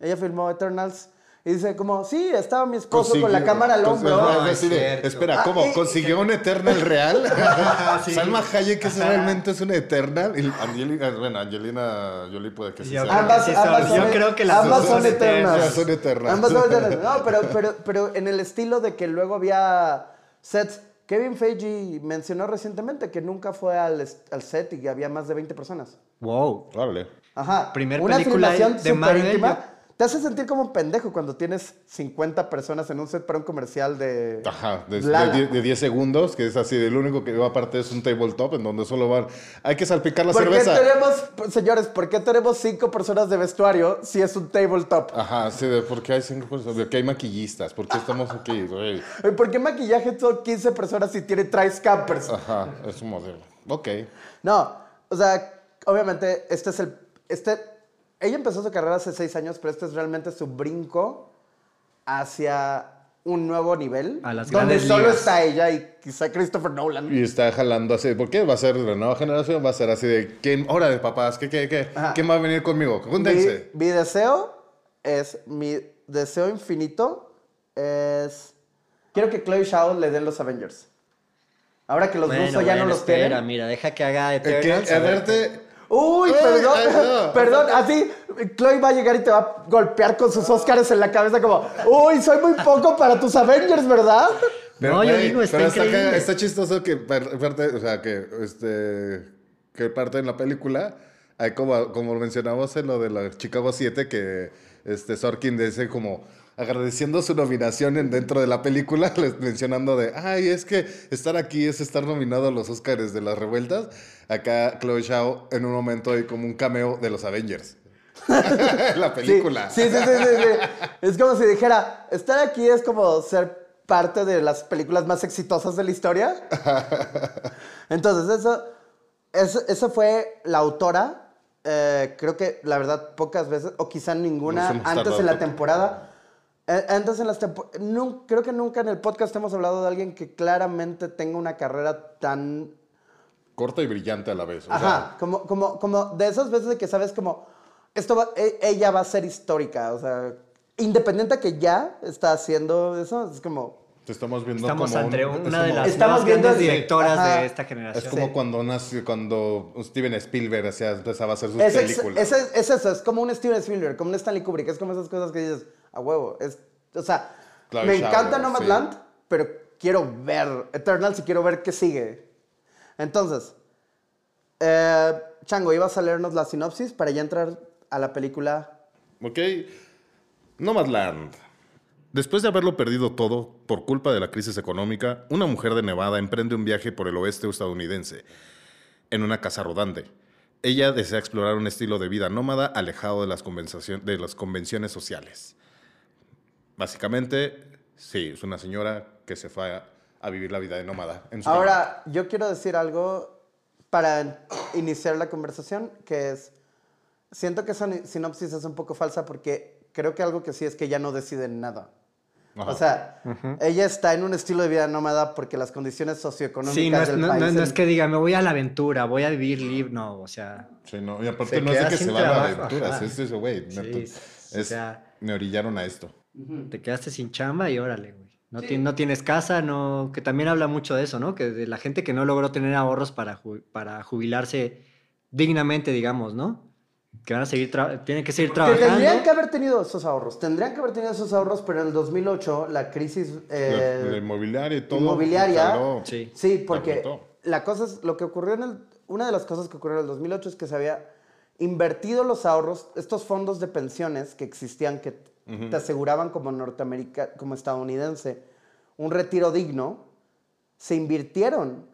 Ella filmó Eternals y dice como, sí, estaba mi esposo con la cámara al hombro. no, es cierto. espera, Ah, ¿cómo? ¿Consiguió un Eternal real? *laughs* Sí. Salma Hayek es realmente es un Eternal. Y Angelina, bueno, Angelina Jolie puede que sí Yo sea. Ambas, ambas son- son, yo creo que las ambas dos son son eternas. Son eternas. Ambas son eternas. *laughs* No, pero, pero, pero en el estilo de que luego había sets. Kevin Feige mencionó recientemente que nunca fue al, al set y había más de 20 personas. Wow. Órale. Ajá. Primer Una película de Marvel, íntima. Te hace sentir como un pendejo cuando tienes 50 personas en un set para un comercial de. Ajá, de, de, de 10 segundos, que es así, el único que va aparte es un tabletop en donde solo van. Hay que salpicar la ¿Por qué cerveza. tenemos, señores, por qué tenemos cinco personas de vestuario si es un tabletop? Ajá, sí, de por qué hay cinco personas, de que hay maquillistas, por qué estamos aquí, güey. ¿Por qué maquillaje son 15 personas si tiene trays campers? Ajá, es un modelo. Ok. No, o sea, obviamente este es el... Este, ella empezó su carrera hace seis años, pero este es realmente su brinco hacia un nuevo nivel. A las donde solo ligas. está ella y quizá Christopher Nolan. Y está jalando así, ¿por qué? Va a ser de la nueva generación, va a ser así de, ¿quién? Hora de papás, ¿qué, qué, qué? Ajá. ¿Quién va a venir conmigo? Mi, Júntense. mi deseo es, mi deseo infinito es, quiero que Chloe Zhao le den los Avengers. Ahora que los Bueno, rusos ya no bueno, los espera, tienen. mira, deja que haga Es que, Eternals. a a ver. verte. Uy, perdón, no. *laughs* perdón, así, Chloe va a llegar y te va a golpear con sus Oscars en la cabeza como, uy, soy muy poco para tus Avengers, ¿verdad? No, yo digo, está pero increíble. acá- está chistoso que par- parte, o sea, que este que parte en la película, hay como, como lo mencionamos en lo de la Chicago 7, que este Sorkin dice como agradeciendo su nominación en, dentro de la película, *laughs* les mencionando de, ay, es que estar aquí es estar nominado a los Oscars de las revueltas. Acá Chloe Zhao en un momento hay como un cameo de los Avengers. *laughs* la película. Sí, sí, sí, sí, sí. Es como si dijera, estar aquí es como ser parte de las películas más exitosas de la historia. *laughs* Entonces, eso, eso, eso fue la autora. eh, creo que, la verdad, pocas veces, o quizá ninguna, antes en la temporada. Antes en las temporadas, creo que nunca en el podcast hemos hablado de alguien que claramente tenga una carrera tan Corta y brillante a la vez. o Ajá, sea, como, como, como de esas veces de que sabes como, esto va- e- ella va a ser histórica, o sea, independiente a que ya está haciendo eso, es como, te estamos viendo Estamos como ante un- es una de como- las Estamos viendo directoras Ajá. de esta Es generación. como Sí. cuando nació, cuando Steven Spielberg hacía, empezaba a hacer sus es, películas. es, es eso, es como un Steven Spielberg, como un Stanley Kubrick, es como esas cosas que dices, a huevo, es, o sea, me encanta Nomadland, sí. pero quiero ver Eternals y quiero ver qué sigue. Entonces, eh, Chango, ibas a leernos la sinopsis para ya entrar a la película Ok. Nomadland. Después de haberlo perdido todo por culpa de la crisis económica, una mujer de Nevada emprende un viaje por el oeste estadounidense en una casa rodante. Ella desea explorar un estilo de vida nómada alejado de las, de las convenciones sociales. Básicamente, sí, es una señora que se fue a, a vivir la vida de nómada. En su Ahora, yo quiero decir algo para iniciar la conversación, que es, siento que esa sinopsis es un poco falsa porque creo que algo que sí es que ella no decide nada. Ajá. O sea, ella está en un estilo de vida nómada porque las condiciones socioeconómicas Sí, no es, del no- país... no- no en- es que diga, me voy a la aventura, voy a vivir libre. No, o sea, Sí, no, y aparte Se no es de que se van a aventuras, ajá. es eso, güey. Sí, neto. o Es- sea- me orillaron a esto. Te quedaste sin chamba y órale, güey. No, ti- no tienes casa, no, que también habla mucho de eso, ¿no? Que de la gente que no logró tener ahorros para, ju- para jubilarse dignamente, digamos, ¿no? Que van a seguir, tra- tienen que seguir Que trabajando. tendrían que haber tenido esos ahorros, tendrían que haber tenido esos ahorros, pero en el 2008 la crisis... eh, la, la inmobiliaria y todo. inmobiliaria. Sí. Sí, porque la cosa es, lo que ocurrió en el, una de las cosas que ocurrió en el 2008 es que se había invertido los ahorros, estos fondos de pensiones que existían que te aseguraban como norteamericano, como estadounidense, un retiro digno, se invirtieron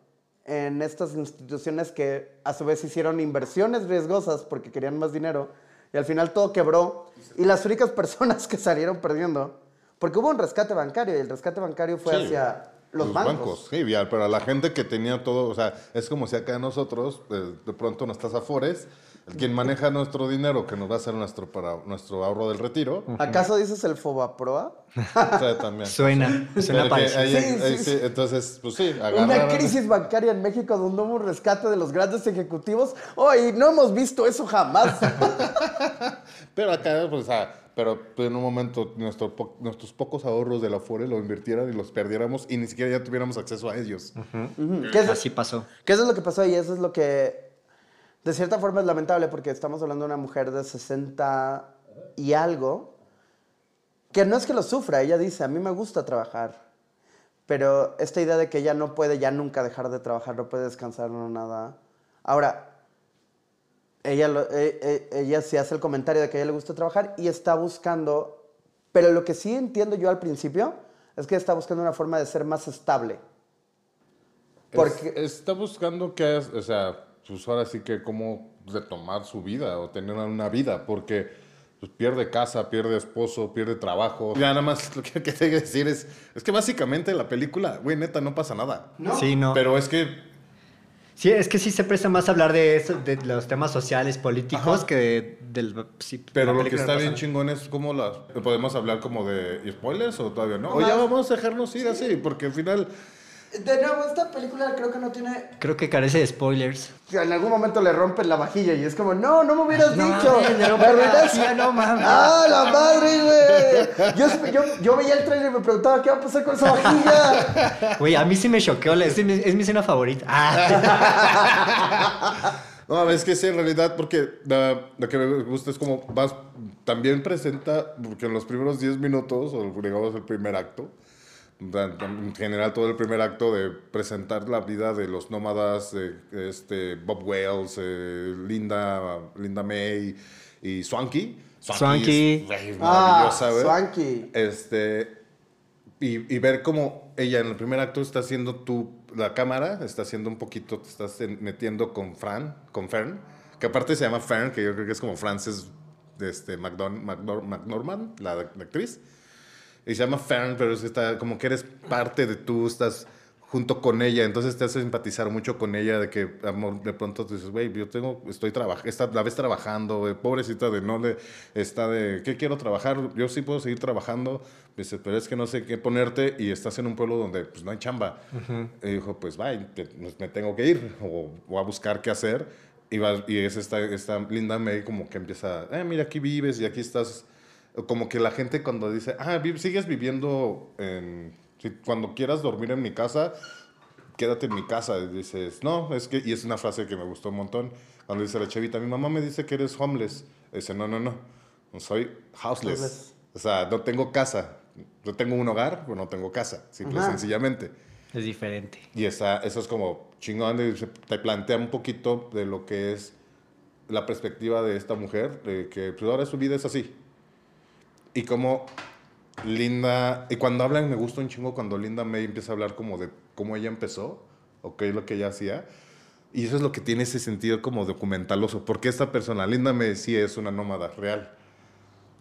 en estas instituciones que a su vez hicieron inversiones riesgosas porque querían más dinero y al final todo quebró y las únicas personas *laughs* que salieron perdiendo, porque hubo un rescate bancario y el rescate bancario fue Sí, hacia los, bancos. Sí, ya, pero a la gente que tenía todo, o sea, es como si acá nosotros, eh, de pronto nuestras afores, el quien maneja nuestro dinero, que nos va a hacer nuestro, para, nuestro ahorro del retiro, ¿Acaso dices el Fobaproa? también. Suena, suena parecido. ahí- Sí, ahí sí, sí, entonces, pues sí, Una crisis bancaria en México donde hubo un rescate de los grandes ejecutivos. ¡Ay, no hemos visto eso jamás! *laughs* Pero acá, pues, o sea, pero pues, en un momento nuestro po- nuestros pocos ahorros de la Afore lo invirtieran y los perdiéramos y ni siquiera ya tuviéramos acceso a ellos. Ujú, que, eso, Así pasó. eso es lo que pasó y eso es lo que, de cierta forma, es lamentable porque estamos hablando de una mujer de 60 y algo, que no es que lo sufra, ella dice, a mí me gusta trabajar, pero esta idea de que ella no puede ya nunca dejar de trabajar, no puede descansar, no nada. Ahora, ella, lo- e- e- ella sí hace el comentario de que a ella le gusta trabajar y está buscando, pero lo que sí entiendo yo al principio es que está buscando una forma de ser más estable. Porque, Es- está buscando que, es- o sea, pues ahora sí que cómo retomar su vida o tener una vida, porque pues, pierde casa, pierde esposo, pierde trabajo. Ya nada más lo que, *laughs* que tengo que decir es, es que básicamente la película, güey, neta, no pasa nada. Sí, no. Pero es que Sí, es que sí se presta más a hablar de eso, de los temas sociales, políticos, Ajá. que de- del... sí, Pero lo que está no bien pasa. chingón es cómo las... ¿Podemos hablar como de spoilers o todavía no? O ya vamos a dejarnos ir así, porque al final... De nuevo, esta película creo que no tiene. Creo que carece de spoilers. En algún momento le rompen la vajilla y es como, no, no me hubieras No dicho. mames, Me rompen la arruinaste". vajilla, no mames. ¡Ah, la madre, güey! Yo, yo, yo veía el trailer y me preguntaba qué va a pasar con esa vajilla. Güey, a mí sí me choqueó. la- Es mi, es mi escena favorita. Ah. *laughs* No, es que sí, en realidad, porque la- lo que me gusta es como vas, también presenta, porque en los primeros 10 minutos, o digamos el primer acto, en general todo el primer acto de presentar la vida de los nómadas, de, este, Bob Wells, eh, Linda, Linda May y Swanky. Swanky. es, güey, Ah, maravillosa, güey. Swanky. Este, y, y ver cómo ella en el primer acto está haciendo tú, la cámara, está haciendo un poquito, te estás en- metiendo con Fran, con Fern, que aparte se llama Fern, que yo creo que es como Frances este, McDon, McNor- McNorman, la, la actriz. Y se llama Fern, pero está como que eres parte de tú, estás junto con ella, entonces te hace simpatizar mucho con ella, de que amor, de pronto tú dices, güey, yo tengo, estoy trabajando, la ves trabajando, güey, pobrecita de no le, está de, ¿qué quiero trabajar? Yo sí puedo seguir trabajando, dice, pero es que no sé qué ponerte y estás en un pueblo donde pues no hay chamba. Y dijo, pues bye, te- pues, me tengo que ir, o voy a buscar qué hacer. Y, va, y es esta, esta linda May como que empieza, eh, mira, aquí vives y aquí estás como que la gente cuando dice, ah, vi- sigues viviendo en... si- cuando quieras dormir en mi casa, quédate en mi casa. Y dices, no, es que... Y es una frase que me gustó un montón. Cuando dice la chavita, mi mamá me dice que eres homeless. Y dice, no, no, no, soy houseless. Houseless. O sea, no tengo casa. Yo tengo un hogar, pero no tengo casa. Simple y Ajá. sencillamente. Es diferente. Y esa, eso es como chingón, y se- te plantea un poquito de lo que es la perspectiva de esta mujer, de que pues, ahora su vida es así. Y como Linda, y cuando hablan me gusta un chingo cuando Linda May empieza a hablar como de cómo ella empezó, o qué es lo que ella hacía. Y eso es lo que tiene ese sentido como documentaloso, porque esta persona, Linda May, sí es una nómada real.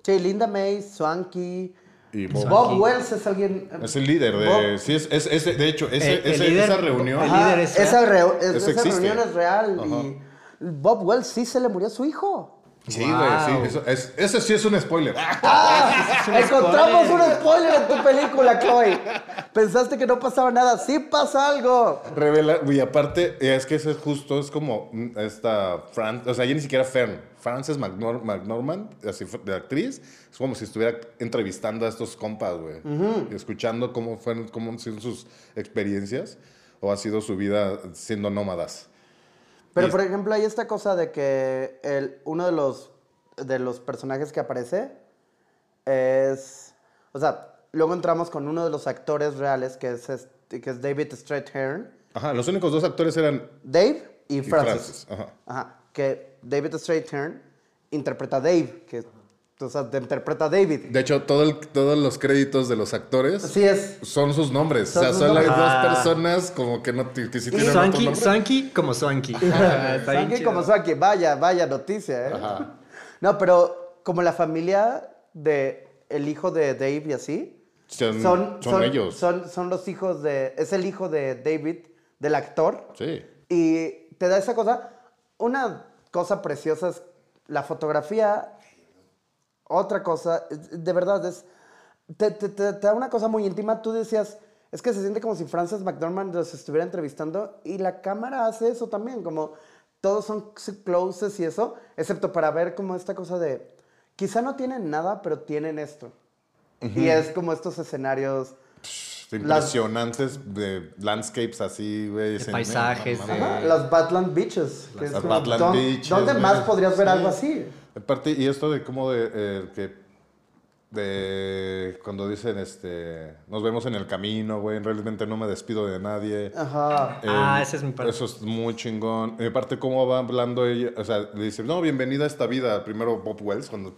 Sí, Linda May, Swanky. Y Bob- Bob Wells es alguien. Es el líder de... Bob- sí, es, es, es- de hecho, ese- El- el ese- líder- esa reunión... el líder es real. esa, reu- esa reunión es real. Ajá. Y Bob Wells sí se le murió su hijo. Sí, güey, Wow. sí. Eso, es- ese sí es un spoiler. ¡Ah! Encontramos un spoiler en tu película, Chloe. Pensaste que no pasaba nada. Sí pasa algo. Revela, y aparte, es que eso es justo, es como esta Fran, o sea, ya ni siquiera Fern, Frances McNor- McNorman, así de actriz, es como si estuviera entrevistando a estos compas, güey, y escuchando cómo fueron, cómo han sido sus experiencias o ha sido su vida siendo nómadas. Pero, por ejemplo, hay esta cosa de que el, uno de los, de los personajes que aparece es... O sea, luego entramos con uno de los actores reales, que es, este- que es David Strathairn. Ajá, los únicos dos actores eran Dave y y Francis. Frances. Ajá. Ajá, que David Strathairn interpreta a Dave, que o sea, te interpreta a David. De hecho, todo el- todos los créditos de los actores Así es. son sus nombres. Son o sea, sus son las nombres. dos Ah. personas como que, no, que sí tienen otro Swanky, nombre. Swanky como Swanky *laughs* chido. como Swanky, vaya, vaya noticia, ¿eh? Ajá. No, pero como la familia de el hijo de Dave y así, Son, son, son ellos. Son, son los hijos de, es el hijo de David, del actor, Sí. y te da esa cosa. Una cosa preciosa es la fotografía. Otra cosa, de verdad, es. Te, te- te- te da una cosa muy íntima. Tú decías, es que se siente como si Frances McDormand los estuviera entrevistando y la cámara hace eso también, como todos son closes y eso, excepto para ver como esta cosa de. Quizá no tienen nada, pero tienen esto. Y es como estos escenarios. Impresionantes de landscapes así, güey. De paisajes, de-. Ajá, las Badland Beaches. Las como, Badland ¿dó- Beaches, ¿Dónde güey. más podrías ver Sí. algo así? Aparte, y esto de cómo de, eh, que de cuando dicen este nos vemos en el camino, güey, realmente no me despido de nadie. Ajá. Ah, ese es mi parte. Eso es muy chingón. Y aparte, cómo va hablando ella, o sea, le dice, no, bienvenida a esta vida. Primero Bob Wells, cuando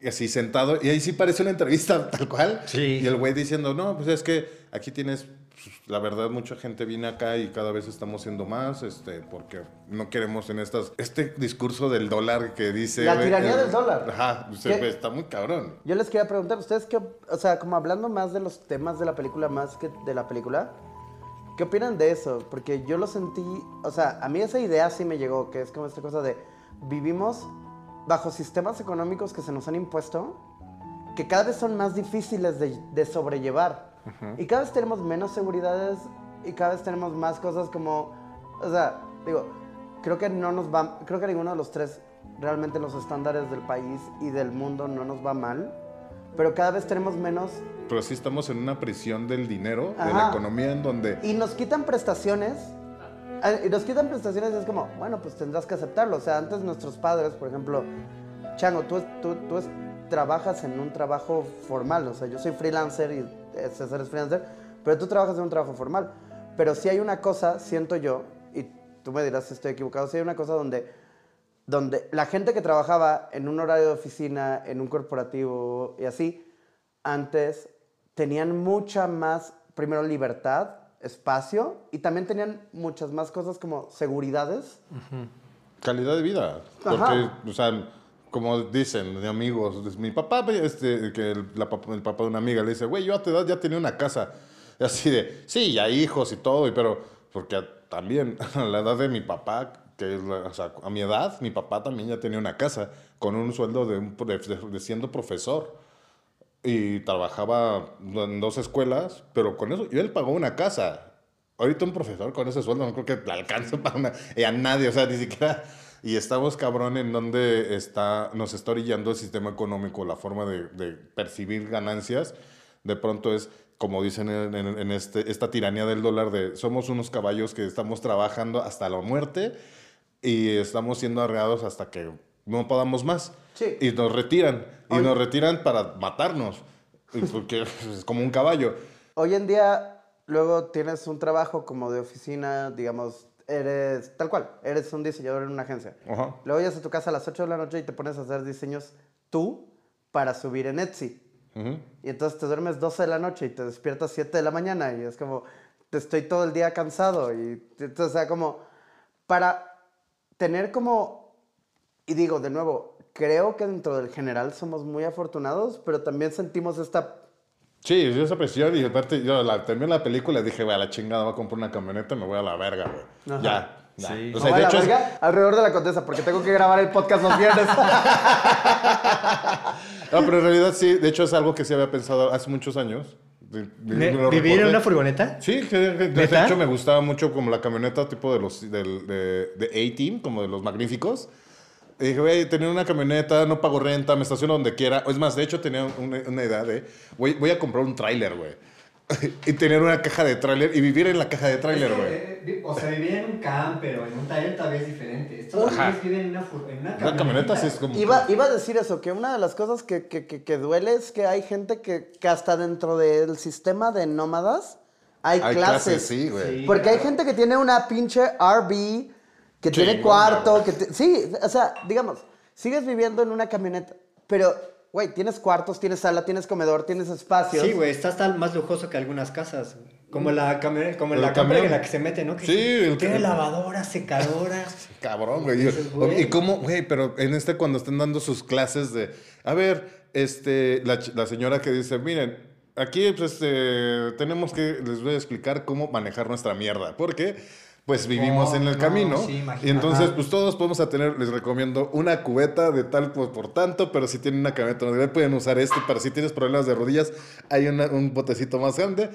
y así sentado, y ahí sí parece una entrevista *laughs* tal cual. Sí. Y el güey diciendo, no, pues es que aquí tienes, pues, la verdad, mucha gente viene acá y cada vez estamos siendo más, este, porque no queremos en estas, este discurso del dólar que dice. La tiranía eh, del dólar. Ajá, ¿Qué? güey, está muy cabrón. Yo les quería preguntar, ¿ustedes qué, o sea, como hablando más de los temas de la película, más que de la película, ¿qué opinan de eso? Porque yo lo sentí, o sea, a mí esa idea sí me llegó, que es como esta cosa de vivimos bajo sistemas económicos que se nos han impuesto, que cada vez son más difíciles de, de sobrellevar. Y cada vez tenemos menos seguridades y cada vez tenemos más cosas como, o sea, digo, creo que no nos va, creo que ninguno de los tres realmente los estándares del país y del mundo no nos va mal, pero cada vez tenemos menos Pero sí estamos en una prisión del dinero, de la Ajá. economía, en donde... y nos quitan prestaciones. eh, Y nos quitan prestaciones y es como, bueno, pues tendrás que aceptarlo. O sea, antes nuestros padres, por ejemplo, Chango, tú, tú, tú trabajas en un trabajo formal. O sea, yo soy freelancer y César es freelancer, pero tú trabajas en un trabajo formal. Pero si hay una cosa, siento yo, y tú me dirás si estoy equivocado, si hay una cosa donde, donde la gente que trabajaba en un horario de oficina, en un corporativo y así, antes tenían mucha más, primero, libertad, espacio, y también tenían muchas más cosas como seguridades. calidad de vida. Ajá. Porque, o sea, como dicen de amigos, mi papá, este, que el, la el papá de una amiga le dice, güey, yo a tu edad ya tenía una casa. Y *laughs* así de, sí, ya hijos y todo, y pero, porque también *laughs* a la edad de mi papá, que o sea, a mi edad, mi papá también ya tenía una casa con un sueldo de, un- de- de- siendo profesor. Y trabajaba en dos escuelas, pero con eso, y él pagó una casa. Ahorita un profesor con ese sueldo no creo que le alcance para una, a nadie, o sea, ni siquiera. Y estamos cabrón en donde está, nos está orillando el sistema económico, la forma de, de percibir ganancias. De pronto es, como dicen en, en- en este, esta tiranía del dólar, de somos unos caballos que estamos trabajando hasta la muerte y estamos siendo arreados hasta que no podamos más. Sí. Y nos retiran. Y Oye. nos retiran para matarnos. Y Porque *laughs* es como un caballo. Hoy en día, luego tienes un trabajo como de oficina, digamos, eres tal cual, eres un diseñador en una agencia. Ajá. Luego llegas a tu casa a las 8 de la noche y te pones a hacer diseños tú para subir en Etsy. Ujú. Y entonces te duermes 12 de la noche y te despiertas 7 de la mañana y es como, te estoy todo el día cansado. Y entonces, o sea, como, para tener como, y digo de nuevo, creo que dentro del general somos muy afortunados, pero también sentimos esta Sí, sí, esa presión. Y aparte, yo la, terminé la película y dije, güey, a la chingada, voy a comprar una camioneta y me voy a la verga, güey. Ya, ya. Sí. O No, sea, a de la hecho, es- verga, alrededor de la condesa, porque tengo que grabar el podcast los viernes. *laughs* No, pero en realidad sí, de hecho es algo que sí había pensado hace muchos años. De- ¿Vivir en una furgoneta? Sí, de hecho me gustaba mucho como la camioneta tipo de los del- de, de A-Team, como de los magníficos. Y dije, güey, tener una camioneta, no pago renta, me estaciono donde quiera. Es más, de hecho tenía una, una idea de, voy, voy a comprar un tráiler, güey. *laughs* y tener una caja de tráiler y vivir en la caja de tráiler, güey. O sea, vivir en un camper o en un taller tal vez diferente. Estos Ajá. güeyes viven en una, en una Una camioneta sí es como... Iba, iba a decir eso, que una de las cosas que, que, que, que duele es que hay gente que, que hasta dentro del sistema de nómadas hay, Hay clases. clases, sí, güey. Sí. Porque hay gente que tiene una pinche RV, que tiene cuarto, que... te- sí, o sea, digamos, sigues viviendo en una camioneta, pero, güey, tienes cuartos, tienes sala, tienes comedor, tienes espacios. Sí, güey, está hasta más lujoso que algunas casas. güey. Como la, cami- como El la camión. en la que se mete, ¿no? Que Sí, el Tiene lavadora, secadora. *laughs* Cabrón, güey. ¿Y cómo, güey? Pero en este, cuando estén dando sus clases de. A ver, este, la, la señora que dice: Miren, aquí pues, este, tenemos que. Les voy a explicar cómo manejar nuestra mierda. Porque, pues vivimos Oh, en el no, camino. sí, imagina- y entonces, pues todos podemos a tener, les recomiendo una cubeta de tal por, por tanto, pero si tienen una camioneta, no pueden usar este. Pero si tienes problemas de rodillas, hay una- un botecito más grande.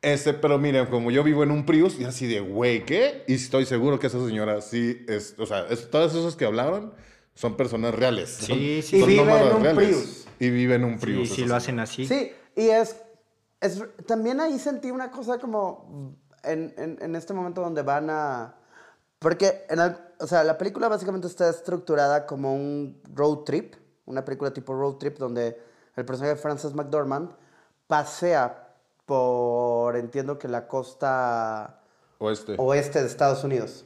Este, pero miren, como yo vivo en un Prius, y así de, güey, ¿qué? Y estoy seguro que esa señora sí es, o sea, es, todos esos que hablaron son personas reales. Sí, Son- sí, son Y vive en un reales. Prius. Y vive en un Sí, Prius. sí, esos lo hacen así. Sí, y es, es... También ahí sentí una cosa como... En, en, en este momento donde van a... Porque, en el- o sea, la película básicamente está estructurada como un road trip, una película tipo road trip donde el personaje de Frances McDormand pasea por, entiendo que la costa Oeste. oeste de Estados Unidos.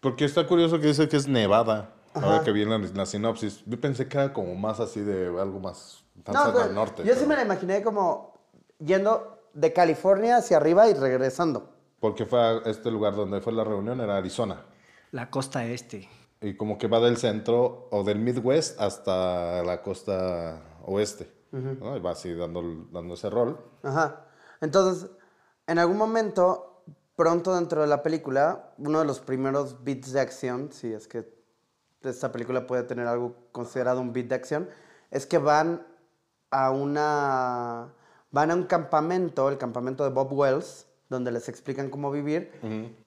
Porque está curioso que dice que es Nevada. Ahora que vi la, la sinopsis. Yo pensé que era como más así de algo más. Tan No, pero al norte. yo sí me la imaginé como yendo de California hacia arriba y regresando. Porque fue a este lugar donde fue la reunión, era Arizona. La costa este. Y como que va del centro o del Midwest hasta la costa oeste. ¿no? Y va así dando, dando ese rol. Ajá. Entonces, en algún momento, pronto dentro de la película, uno de los primeros beats de acción, si es que esta película puede tener algo considerado un beat de acción, es que van a una van a un campamento, el campamento de Bob Wells, donde les explican cómo vivir.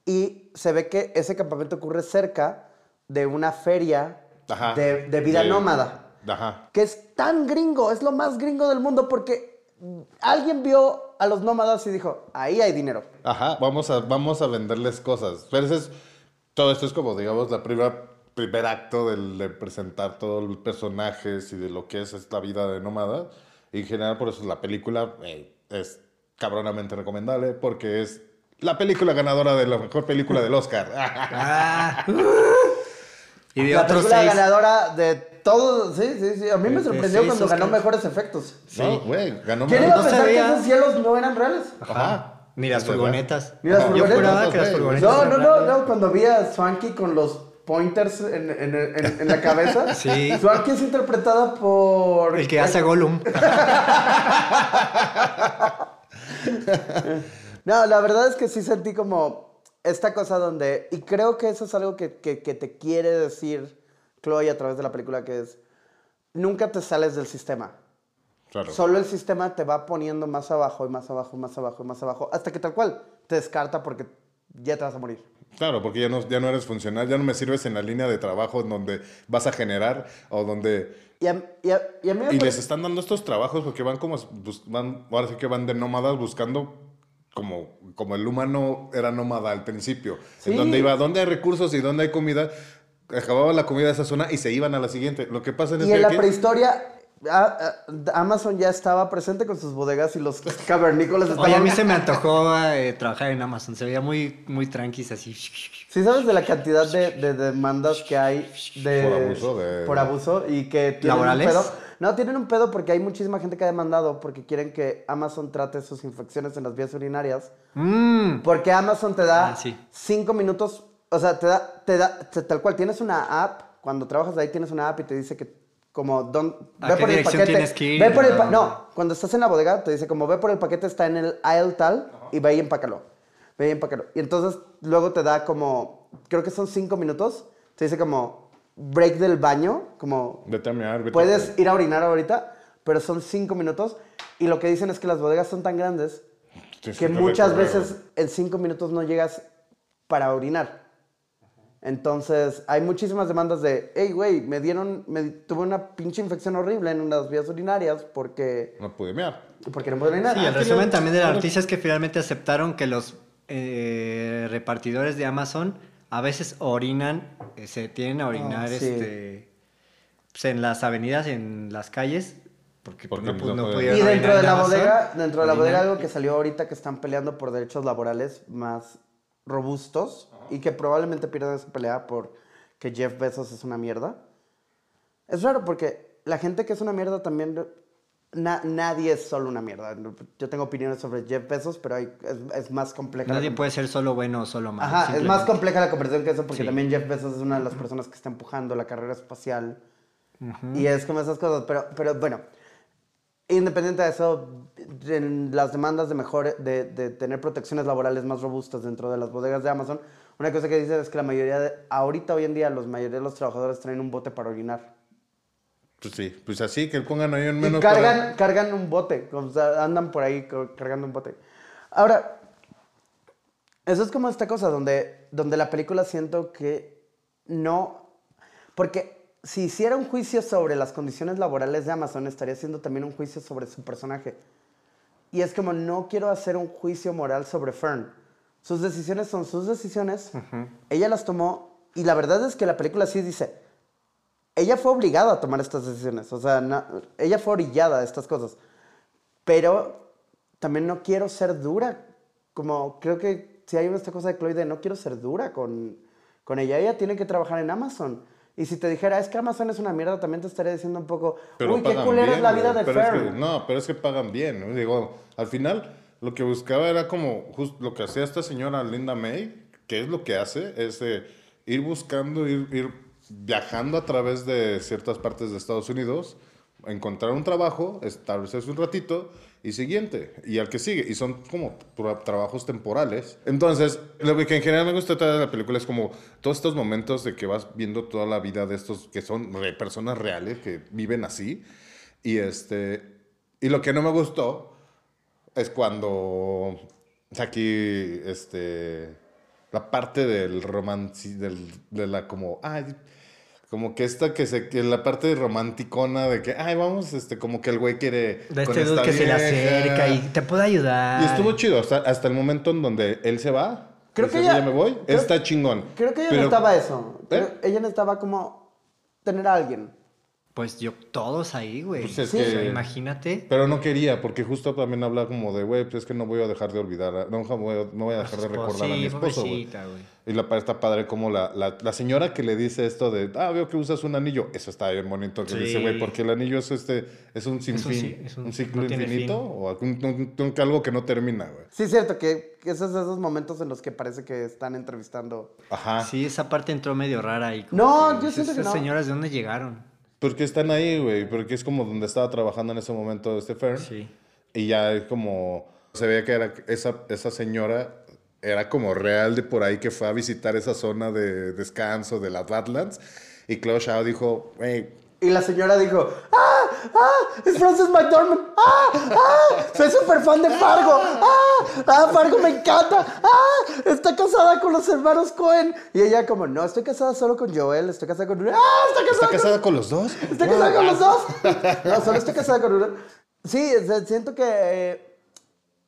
Y se ve que ese campamento ocurre cerca de una feria Ajá. de, de vida De- nómada. Ajá. Que es tan gringo, es lo más gringo del mundo porque alguien vio a los nómadas y dijo, ahí hay dinero. Ajá, vamos a, vamos a venderles cosas. Pero ese es- todo esto es como, digamos, la primera, primer acto del- de presentar todos los personajes y de lo que es esta vida de nómada. Y en general, por eso la película eh, es cabronamente recomendable porque es la película ganadora de la mejor película del Oscar. *laughs* Ah. y de La otros película seis. ganadora de todos, sí, sí, sí. A mí me sorprendió cuando ganó Oscars. mejores efectos. No, güey, ganó ¿Quién iba a No pensar que veía. esos cielos no eran reales? Ajá. Ni las furgonetas. Ni las Yo furgonetas. juraba que las furgonetas. No, no, no, no. Cuando vi a Swanky con los pointers en, en- en- en la cabeza. *laughs* Sí. Swanky es interpretada por. El que hace Gollum. *laughs* No, la verdad es que sí sentí como esta cosa donde. Y creo que eso es algo que, que- que te quiere decir Chloe a través de la película, que es. Nunca te sales del sistema. Claro. Solo el sistema te va poniendo más abajo y más abajo y más abajo y más abajo. Hasta que tal cual te descarta porque ya te vas a morir. Claro, porque ya no, ya no eres funcional, ya no me sirves en la línea de trabajo en donde vas a generar o donde... Y a, y a- y a mí me Y pare- les están dando estos trabajos porque van como, bus- van, ahora sí que van de nómadas buscando como, como el humano era nómada al principio, Sí. en donde iba, donde hay recursos y donde hay comida, acababan la comida de esa zona y se iban a la siguiente. Lo que pasa es Y que en la aquí- prehistoria, Amazon ya estaba presente con sus bodegas y los cavernícolas estaban... Oye, a mí se me antojó eh, trabajar en Amazon. Se veía muy, muy tranquis así. ¿Sí sabes de la cantidad de, de demandas que hay de, Por abuso de- por abuso y que tienen ¿Laborales? un pedo? No, tienen un pedo porque hay muchísima gente que ha demandado porque quieren que Amazon trate sus infecciones en las vías urinarias. Mmm. Porque Amazon te da Ah, sí. cinco minutos, o sea, te da, te da, te- tal cual, tienes una app, cuando trabajas ahí tienes una app y te dice que como, don, ¿A qué dirección tienes que ir? Ve por el pa- Ah. no, cuando estás en la bodega te dice como ve por el paquete, está en el aisle tal y ve y empácalo. Ve y empácalo. Y entonces luego te da como, creo que son cinco minutos, te dice como break del baño, como Vete a mear, vete a- puedes ir a orinar ahorita, pero son cinco minutos. Y lo que dicen es que las bodegas son tan grandes que que muchas veces en cinco minutos no llegas para orinar. Entonces, hay muchísimas demandas de, hey, güey, me dieron, me tuve una pinche infección horrible en unas vías urinarias porque, No pude mear. porque no puedo orinar. Sí, el Ah, resumen también de la noticia es que finalmente aceptaron que los eh, repartidores de Amazon a veces orinan, eh, se tienen a orinar Ah, sí. este, pues, en las avenidas, en las calles, porque, pues, Porque no, pu- no no pueden. pudieron Y dentro de la Amazon, bodega, dentro de la bodega algo que salió ahorita que están peleando por derechos laborales más robustos y que probablemente pierdan esa pelea por que Jeff Bezos es una mierda. Es raro porque la gente que es una mierda también na- nadie es solo una mierda. Yo tengo opiniones sobre Jeff Bezos, pero hay- es, es más compleja. Nadie puede ser solo bueno o solo malo. Ajá, es más compleja la conversación que eso porque Sí. también Jeff Bezos es una de las personas que está empujando la carrera espacial. Y es como esas cosas. Pero, pero bueno, independiente de eso, en las demandas de mejor, de, de tener protecciones laborales más robustas dentro de las bodegas de Amazon, una cosa que dicen es que la mayoría de, ahorita hoy en día, los mayoría de los trabajadores traen un bote para orinar. Pues sí, pues así, que pongan ahí un Y menos... cargan, para- cargan un bote, o sea, andan por ahí cargando un bote. Ahora, eso es como esta cosa donde, donde la película siento que no... Porque si hiciera un juicio sobre las condiciones laborales de Amazon, estaría haciendo también un juicio sobre su personaje. Y es como, no quiero hacer un juicio moral sobre Fern. Sus decisiones son sus decisiones. Ella las tomó. Y la verdad es que la película sí dice, ella fue obligada a tomar estas decisiones. O sea, na- ella fue orillada a estas cosas. Pero también no quiero ser dura. Como creo que si hay esta cosa de Chloe de no quiero ser dura con, con ella. Ella tiene que trabajar en Amazon. Y si te dijera, es que Amazon es una mierda, también te estaría diciendo un poco, Pero uy, qué culera es la vida de es que- no, pero es que pagan bien. ¿no? Digo, al final lo que buscaba era como just lo que hacía esta señora Linda May, que es lo que hace, es eh, ir buscando, ir, ir viajando a través de ciertas partes de Estados Unidos, encontrar un trabajo, establecerse un ratito y siguiente, y al que sigue. Y son como tra- trabajos temporales. Entonces, lo que en general me gusta de la película es como todos estos momentos de que vas viendo toda la vida de estos que son re- personas reales, que viven así. Y, este, y lo que no me gustó es cuando aquí, este, la parte del romance, del, de la como, ay, como que esta que se, que la parte romanticona de que, ay, vamos, este, como que el güey quiere. De con este dude que se le acerca y te puede ayudar. Y estuvo chido, hasta, hasta el momento en donde él se va. Creo que ella- "Ya me voy. creo- está chingón. Creo que ella Pero- necesitaba eso. Creo- ¿Eh? Ella necesitaba como tener a alguien. Pues yo, todos ahí, güey. Pues que- imagínate. Pero no quería, porque justo también habla como de, güey, pues es que no voy a dejar de olvidar, a- no, voy a, no voy a dejar de recordar a mi esposo, güey. Y la está padre como la, la, la señora que le dice esto de, ah, veo que usas un anillo. Eso está bien bonito que Sí. dice, güey, porque el anillo es este, es un sinfín, un ci- es un, un- ciclo no infinito fin. o un- un- un- algo que no termina, güey. Sí, es cierto que, esos esos momentos en los que parece que están entrevistando. Ajá. Sí, esa parte entró medio rara ahí. como No, que yo siento que "Estas no". señoras de dónde llegaron? Porque están ahí, güey, porque es como donde estaba trabajando en ese momento este Fern. Sí. Y ya es como, se veía que era esa, esa señora era como real de por ahí que fue a visitar esa zona de descanso de las Badlands. Y Chloe Shaw dijo, güey, Y la señora dijo, ¡ah! ¡Ah! ¡Es Frances McDormand! ¡ah! ¡ah! ¡Soy súper fan de Fargo! ¡ah! ¡ah! ¡Fargo me encanta! ¡ah! ¡está casada con los hermanos Cohen! Y ella como, no, estoy casada solo con Joel, estoy casada con... ¡ah! ¡está casada, ¿está con- casada con los dos? ¿Estoy casada con los dos? *laughs* No, solo estoy casada con uno. Sí, siento que eh,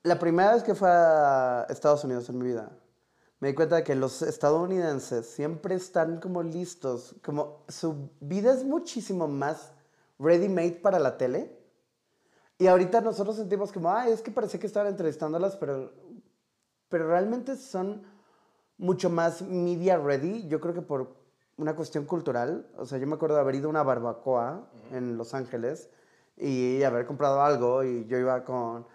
la primera vez que fue a Estados Unidos en mi vida, me di cuenta de que los estadounidenses siempre están como listos, como su vida es muchísimo más ready-made para la tele. Y ahorita nosotros sentimos como, ay, es que parecía que estaban entrevistándolas, pero, pero realmente son mucho más media ready. Yo creo que por una cuestión cultural. O sea, yo me acuerdo de haber ido a una barbacoa en Los Ángeles y haber comprado algo y yo iba con,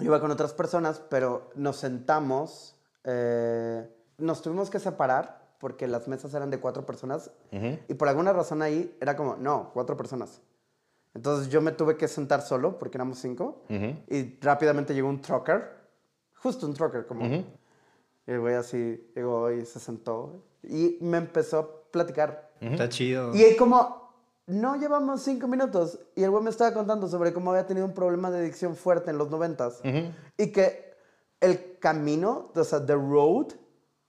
iba con otras personas, pero nos sentamos, eh, nos tuvimos que separar porque las mesas eran de cuatro personas y por alguna razón ahí era como, no, cuatro personas. Entonces yo me tuve que sentar solo porque éramos cinco y rápidamente llegó un trucker, justo un trucker como... Y el güey así llegó y se sentó y me empezó a platicar. Está chido. Y ahí como, no llevamos cinco minutos y el güey me estaba contando sobre cómo había tenido un problema de adicción fuerte en los noventas y que el camino, o sea, the road,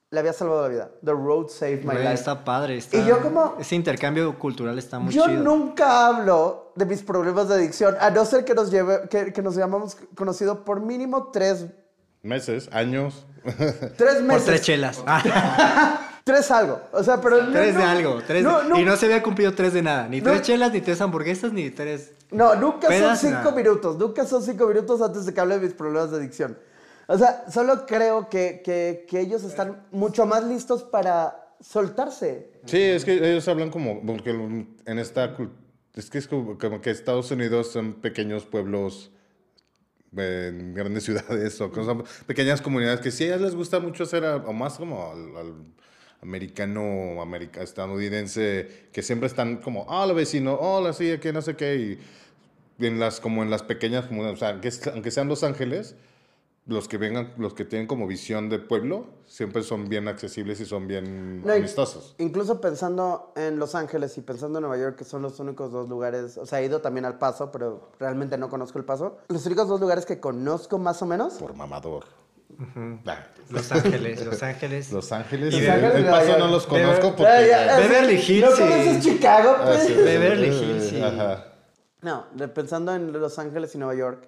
le había salvado la vida. The road saved my Güey, life. está padre. Está... Y yo como- Ese intercambio cultural está muy Yo chido. nunca hablo de mis problemas de adicción, a no ser que nos, lleve, que, que nos hayamos conocido por mínimo tres, Meses, años. *laughs* tres Por meses. tres chelas. *laughs* Tres algo. O sea, pero no- tres de no- algo. Tres no, de- no, Y no se había cumplido tres de nada. Ni No. tres chelas, ni tres hamburguesas, ni tres... No, nunca Pedas, son cinco nada. minutos. Nunca son cinco minutos antes de que hable de mis problemas de adicción. O sea, solo creo que, que, que ellos están mucho más listos para soltarse. Sí, es que ellos hablan como, porque en esta, es que es como, que Estados Unidos son pequeños pueblos grandes *laughs* ciudades o pequeñas comunidades que sí a ellas les gusta mucho hacer, o más como al, americano, america, estadounidense, que siempre están como, hola vecino, hola, sí, aquí no sé qué, y en las, como en las pequeñas comunidades, o sea, aunque sean Los Ángeles, los que vengan, los que tienen como visión de pueblo, siempre son bien accesibles y son bien No, amistosos. Incluso pensando en Los Ángeles y pensando en Nueva York, que son los únicos dos lugares, o sea, he ido también al Paso, pero realmente no conozco el Paso. Los únicos dos lugares que conozco más o menos. Por mamador. Ah, Los Ángeles, Los Ángeles. *laughs* Los Ángeles. Y Ángeles, el paso York. no los conozco Ah, porque. ya, ah, Beverly sí. Hills, ¿No conoces Chicago? Ah, pues? sí, Beverly Hills, sí. Ajá. No, pensando en Los Ángeles y Nueva York,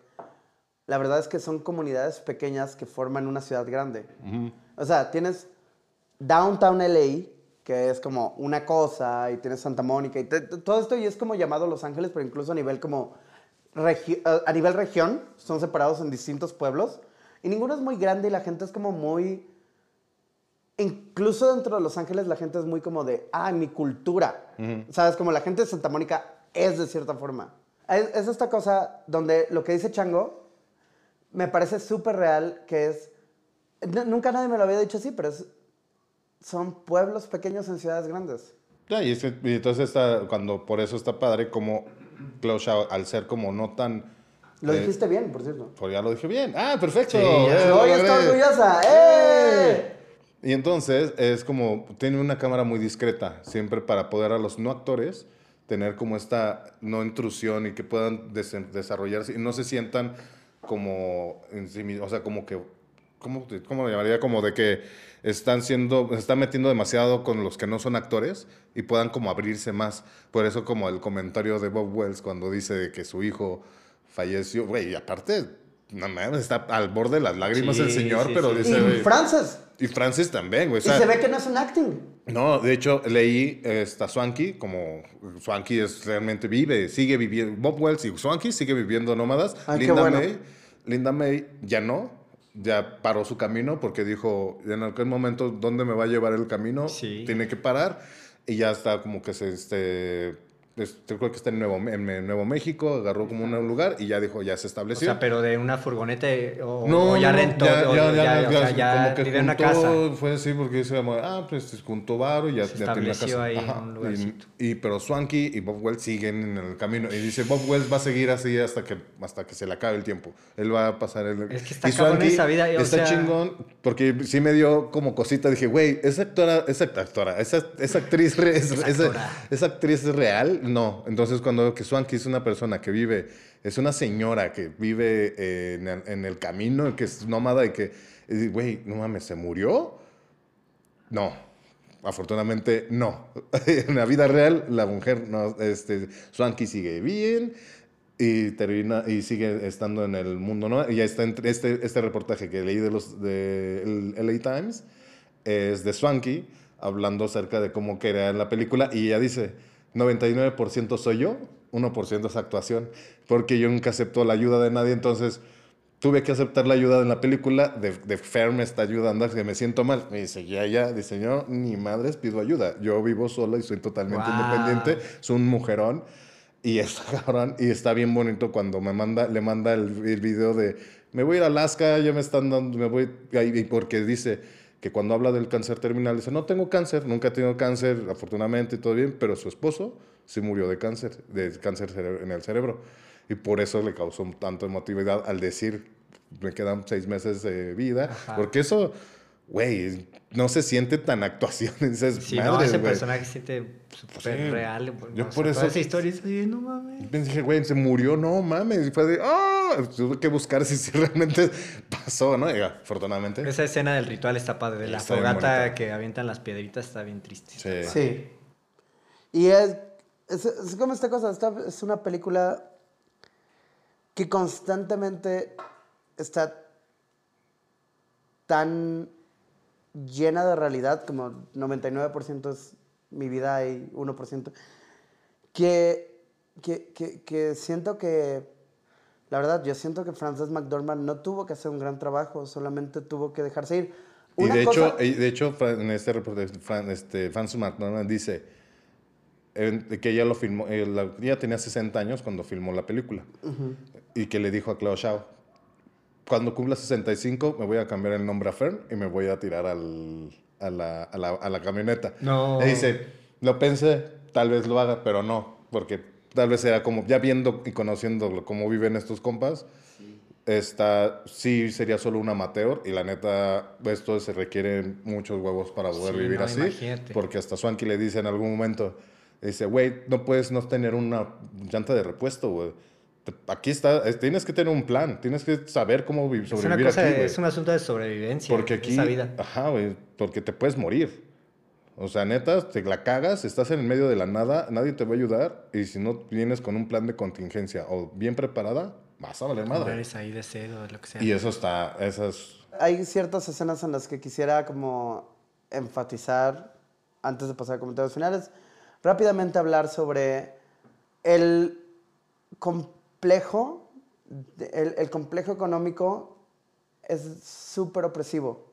la verdad es que son comunidades pequeñas que forman una ciudad grande. O sea, tienes Downtown LA, que es como una cosa, y tienes Santa Mónica, y te- todo esto y es como llamado Los Ángeles, pero incluso a nivel como a nivel región, son separados en distintos pueblos, y ninguno es muy grande y la gente es como muy... Incluso dentro de Los Ángeles la gente es muy como de, ah, mi cultura. ¿Sabes? Como la gente de Santa Mónica es de cierta forma. Es, es esta cosa donde lo que dice Chango me parece súper real, que es... nunca nadie me lo había dicho así, pero es, son pueblos pequeños en ciudades grandes. Ya, y, es y entonces está, cuando por eso está padre como Klaus al ser como no tan... Lo eh, dijiste bien, por cierto. Pues ya lo dije bien. Ah, perfecto. Sí. Eh, Hoy está orgullosa. ¡Eh! Y entonces es como, tiene una cámara muy discreta, siempre para poder a los no actores tener como esta no intrusión y que puedan desarrollarse y no se sientan como en sí mismo, o sea, como que, ¿cómo, cómo lo llamaría? Como de que están siendo, se están metiendo demasiado con los que no son actores y puedan como abrirse más. Por eso como el comentario de Bob Wells cuando dice que su hijo falleció, güey, y aparte, no mames, está al borde de las lágrimas Sí, el señor, sí, pero sí. dice... Y Frances. y Francis también, güey. o Y se ve que no es un acting. no, de hecho, leí esta Swanky, como Swanky es realmente vive, sigue viviendo, Bob Wells y Swanky sigue viviendo nómadas. Ay, qué Linda bueno. May, Linda May ya no, ya paró su camino porque dijo, en aquel momento, ¿dónde me va a llevar el camino? Sí. Tiene que parar. Y ya está como que se, este, este, creo que está en Nuevo, en Nuevo México, agarró como un lugar y ya dijo, ya se O estableció. sea, pero de una furgoneta o, No, o ya rentó, ya, o ya, ya, ya, o ya, sea, ya como que en una juntó, casa. Fue así porque dice, como, ah, pues juntó varo y ya, Se tenía estableció casa. ahí Ajá, un y, lugarcito. y- pero Swanky y Bob Wells siguen en el camino. Y dice, Bob Wells va a seguir así hasta que, hasta que se le acabe el tiempo. Él va a pasar el... Es que está y Swanky esa vida, o está sea- chingón porque sí me dio como cosita. Dije, güey, esa actora, esa actora, esa, esa actriz, es- esa actriz es real. No. Entonces cuando que Swanky es una persona que vive, es una señora que vive eh, en, el, camino, que es nómada y que, güey, no mames, ¿se murió? No. Afortunadamente, no. *laughs* en la vida real, la mujer, no, este, Swanky sigue bien y termina y sigue estando en el mundo. Y ya está entre este, este reportaje que leí de los de el LA Times es de Swanky hablando acerca de cómo era la película y ella dice 99% soy yo, 1% es actuación, porque yo nunca acepto la ayuda de nadie, entonces tuve que aceptar la ayuda en la película, de, de Fer me está ayudando, que me siento mal. Me dice, ya, ya, dice, yo ni madres pido ayuda, yo vivo sola y soy totalmente Wow. independiente, soy un mujerón. Y está *laughs* cabrón, y está bien bonito cuando me manda, le manda el, el video de, me voy a ir a Alaska, ya me están dando, me voy, ahí", y porque dice que cuando habla del cáncer terminal, dice, no tengo cáncer, nunca he tenido cáncer, afortunadamente todo bien, pero su esposo sí murió de cáncer, de cáncer en el cerebro. Y por eso le causó tanto emotividad al decir, me quedan seis meses de vida, Ajá. porque eso, güey, no se siente tan actuación. *laughs* Dices, Sí, no, "Madres, ese güey". personaje siente súper Sí. real. Yo o sea, por toda eso- esa historia es así, no mames. Yo dije, güey, se murió, no mames. Y fue de, ¡ah! Tuve que buscar si, si realmente *laughs* pasó, ¿no? Y afortunadamente. Esa escena del ritual está padre, de la Está fogata que avientan las piedritas está bien triste. Sí. Sí. Y es, es, es como esta cosa, esta es una película que constantemente está tan llena de realidad, como 99% es mi vida y 1%, que, que, que, que siento que, la verdad, yo siento que Frances McDormand no tuvo que hacer un gran trabajo, solamente tuvo que dejarse ir. Y Una de cosa- hecho, y de hecho, en este reporte, este, Francis McDormand dice que ella lo filmó, eh, la- ella tenía 60 años cuando filmó la película. Y que le dijo a Claude Shaw, cuando cumpla 65 me voy a cambiar el nombre a Fern y me voy a tirar al, a, la, a, la, a la camioneta. No. Y dice, lo pensé, tal vez lo haga, pero no, porque tal vez era como, ya viendo y conociendo cómo viven estos compas, esta, sí sería solo un amateur y la neta, esto se requieren muchos huevos para poder Sí, vivir no, así. imagínate. Porque hasta Swanky le dice en algún momento, dice, güey, no puedes no tener una llanta de repuesto, güey. Aquí está, es- tienes que tener un plan, tienes que saber cómo vi- Es una sobrevivir cosa, aquí, güey. es un asunto de sobrevivencia. Porque aquí, Esa vida. ajá, güey, porque te puedes morir. O sea, neta, te la cagas, estás en el medio de la nada, nadie te va a ayudar y si no vienes con un plan de contingencia o bien preparada, vas a valer madre. Eres ahí de sed o de lo que sea. Y eso está, esas... hay ciertas escenas en las que quisiera como enfatizar, antes de pasar a comentarios finales, rápidamente hablar sobre el complejo, el, el complejo económico es súper opresivo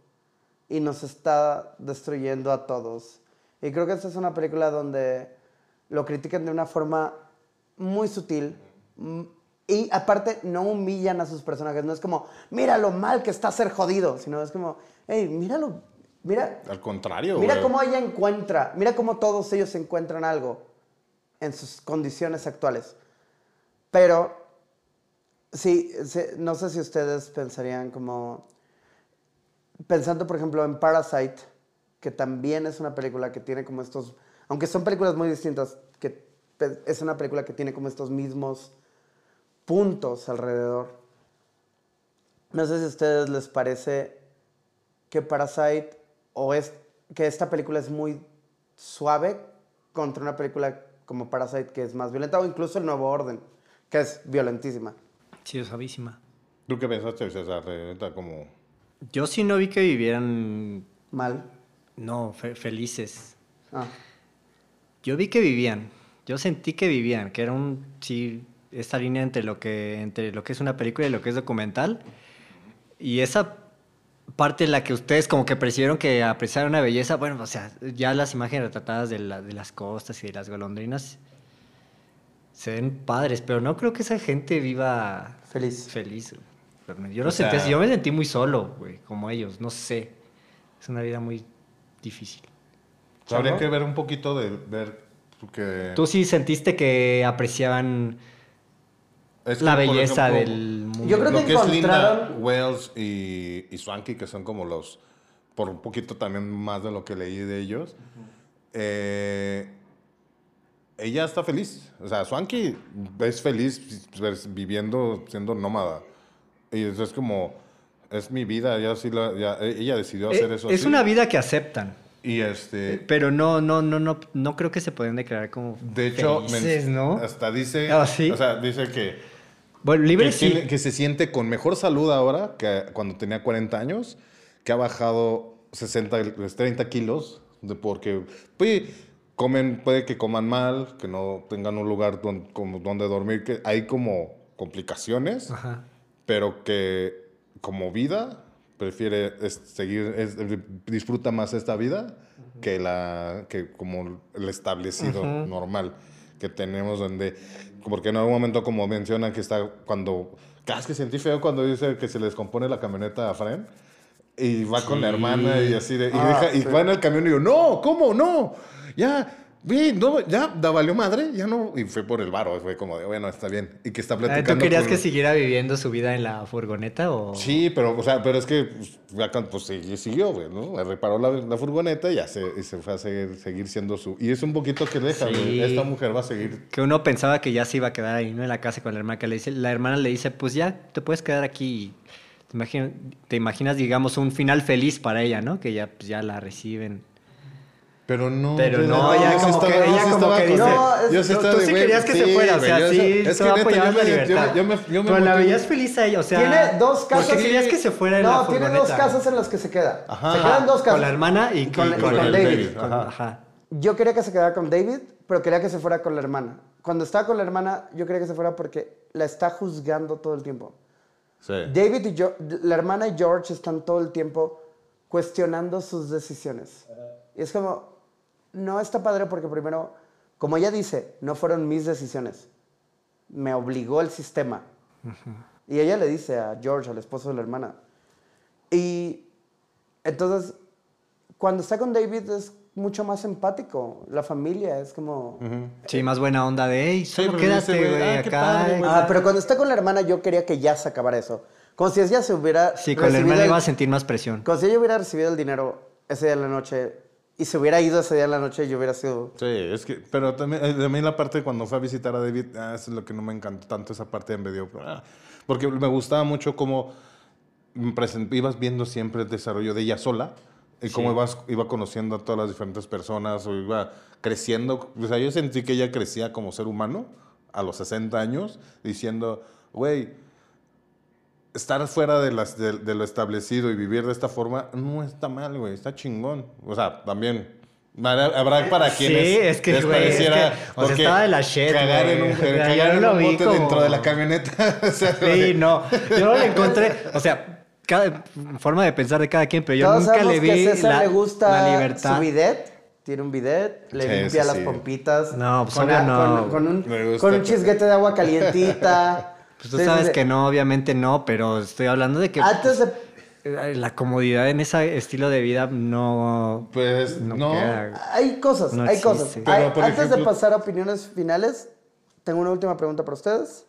y nos está destruyendo a todos. Y creo que esta es una película donde lo critican de una forma muy sutil y aparte no humillan a sus personajes. No es como, mira lo mal que está ser jodido, sino es como, hey, míralo, mira, Al contrario, mira güey. cómo ella encuentra, mira cómo todos ellos encuentran algo en sus condiciones actuales. Pero, sí, sí, no sé si ustedes pensarían como, pensando por ejemplo en Parasite, que también es una película que tiene como estos, aunque son películas muy distintas, que es una película que tiene como estos mismos puntos alrededor. No sé si a ustedes les parece que Parasite o es que esta película es muy suave contra una película como Parasite que es más violenta o incluso El Nuevo Orden, que es violentísima. Sí, es suavísima. ¿Tú qué pensaste, César? Neta, como... Yo sí no vi que vivieran, Mal. no, fe- felices. Ah. Yo vi que vivían. Yo sentí que vivían, que era un sí esta línea entre lo que entre lo que es una película y lo que es documental. Y esa parte en la que ustedes como que percibieron que apreciaron una belleza, bueno, o sea, ya las imágenes retratadas de, la- de las costas y de las golondrinas se ven padres, pero no creo que esa gente viva Feliz. feliz. güey. Yo no sentí sea- yo me sentí muy solo, güey, como ellos, no sé. Es una vida muy difícil. Habría que ver un poquito de ver que... ¿Tú sí sentiste que apreciaban Es que, la belleza ejemplo, del mundo? Yo creo Lo que que es Linda, encontraron- Wells y, y Swanky, que son como los... Por un poquito también más de lo que leí de ellos. eh, ella está feliz. O sea, Swanky es feliz pues, viviendo, siendo nómada. Y eso es como... Es mi vida, ya sí la- ya- ella decidió hacer Eh, eso. es así. una vida que aceptan, Y este... pero no, no, no, no, no creo que se pueden declarar como De hecho, felices, ¿no? hasta dice... Ah, ¿sí? O sea, dice que... Bueno, libre que, sí. tiene- que se siente con mejor salud ahora que cuando tenía 40 años, que ha bajado 60, 30 kilos, de porque pues, comen, puede que coman mal, que no tengan un lugar don- como donde dormir, que hay como complicaciones, Ajá. pero que como vida prefiere es- seguir, es- disfruta más esta vida que, la, que como el establecido normal que tenemos donde, porque en algún momento como mencionan que está cuando, que sentí feo cuando dice que se les compone la camioneta a Fren y va con la hermana y así de, y, Ah, deja- y sí. va en el camión y yo, no, ¿cómo? No, ya. vi, no, ya, da valió madre, ya no. Y fue por el varo, fue como de, bueno, está bien. Y que está Ah, platicando. ¿Tú querías que siguiera viviendo su vida en la furgoneta o...? Sí, pero, o sea, pero es que pues, pues, sí- siguió, güey, ¿no? Reparó la, la furgoneta y ya se, y se fue a seguir, seguir siendo su... Y es un poquito que deja, Sí. Esta mujer va a seguir... Que uno pensaba que ya se iba a quedar ahí, ¿no? En la casa con la hermana. Que le dice, la hermana le dice, pues ya, te puedes quedar aquí. Te imaginas, digamos, un final feliz para ella, ¿no? Que ya, pues, ya la reciben. Pero no... Pero no, ella como que- estaba- yo ella como estaba que dice- No, yo sí tú- estaba tú de, sí querías que se fuera, o güey, sea, yo- sí, es que neta, yo me- yo- libertad. yo me- yo me Pero la veías feliz a ella, o sea... Tiene dos ¿por casas. qué querías que se fuera en la No, tiene dos casas en las que se queda. Ajá. Se quedan dos casas. Con la hermana y, Y con- y y con con el David. David. Ajá. Ajá. Yo quería que se quedara con David, pero quería que se fuera con la hermana. Cuando estaba con la hermana, yo quería que se fuera porque la está juzgando todo el tiempo. Sí. David y yo, la hermana y George están todo el tiempo cuestionando sus decisiones. Y es como, no está padre porque primero, como ella dice, no fueron mis decisiones. Me obligó el sistema. Y ella le dice a George, al esposo de la hermana. Y entonces, cuando está con David es mucho más empático. La familia es como... Sí, más buena onda de, hey, solo pero quédate, güey, güey, ah, qué acá. padre, güey. Ah, pero cuando está con la hermana yo quería que ya se acabara eso. Como si ella se hubiera... Sí, con la hermana el- iba a sentir más presión. Como si ella hubiera recibido el dinero ese día en la noche y se hubiera ido ese día en la noche yo hubiera sido... Sí, es que, pero también, eh, a mí la parte cuando fue a visitar a David, ah, es lo que no me encantó tanto, esa parte de medio, ah, porque me gustaba mucho cómo ibas viendo siempre el desarrollo de ella sola, y cómo ibas, iba conociendo a todas las diferentes personas, o iba creciendo, o sea, yo sentí que ella crecía como ser humano a los 60 años, diciendo, güey, estar fuera de, las, de, de lo establecido y vivir de esta forma no está mal, güey, está chingón. O sea, también habrá para Sí, quienes es que, les es pareciera que, o sea, estaba de la shit, cagar en un, cagar en bote como- dentro de la camioneta. *laughs* o sea, Sí, no. Yo no le encontré. O sea, cada forma de pensar de cada quien, pero yo Todos nunca le vi que a César la, le gusta la libertad. su bidet. Tiene un bidet, le Sí, limpia sí, las sí. pompitas. No, pues con, a- no. con- con un, con un chisguete de agua calientita. *laughs* Pues tú sabes sí. que no, obviamente no, pero estoy hablando de que Antes de... eh, la comodidad en ese estilo de vida no. Pues no, no. queda. Hay cosas, No hay cosas. Pero, Hay- por antes de pasar a opiniones finales, tengo una última pregunta para ustedes.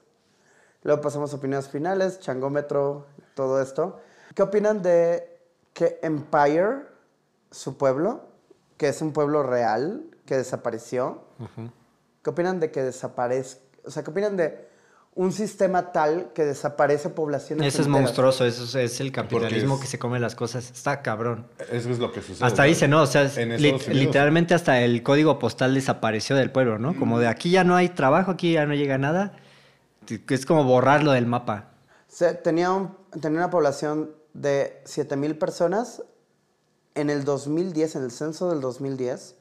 Luego pasamos a opiniones finales, changómetro, todo esto. ¿Qué opinan de que Empire, su pueblo, que es un pueblo real, que desapareció? ¿Qué opinan de que desaparezca? O sea, ¿qué opinan de un sistema tal que desaparece poblaciones Eso es monstruoso, eso es, es el capitalismo es- que se come las cosas. Está cabrón. Eso es lo que sucede. Hasta dice, ¿no? O sea, lit- literalmente hasta el código postal desapareció del pueblo, ¿no? Como de aquí ya no hay trabajo, aquí ya no llega nada. Es como borrarlo del mapa. Se- tenía, un- tenía una población de 7000 personas. En el 2010, en el censo del 2010,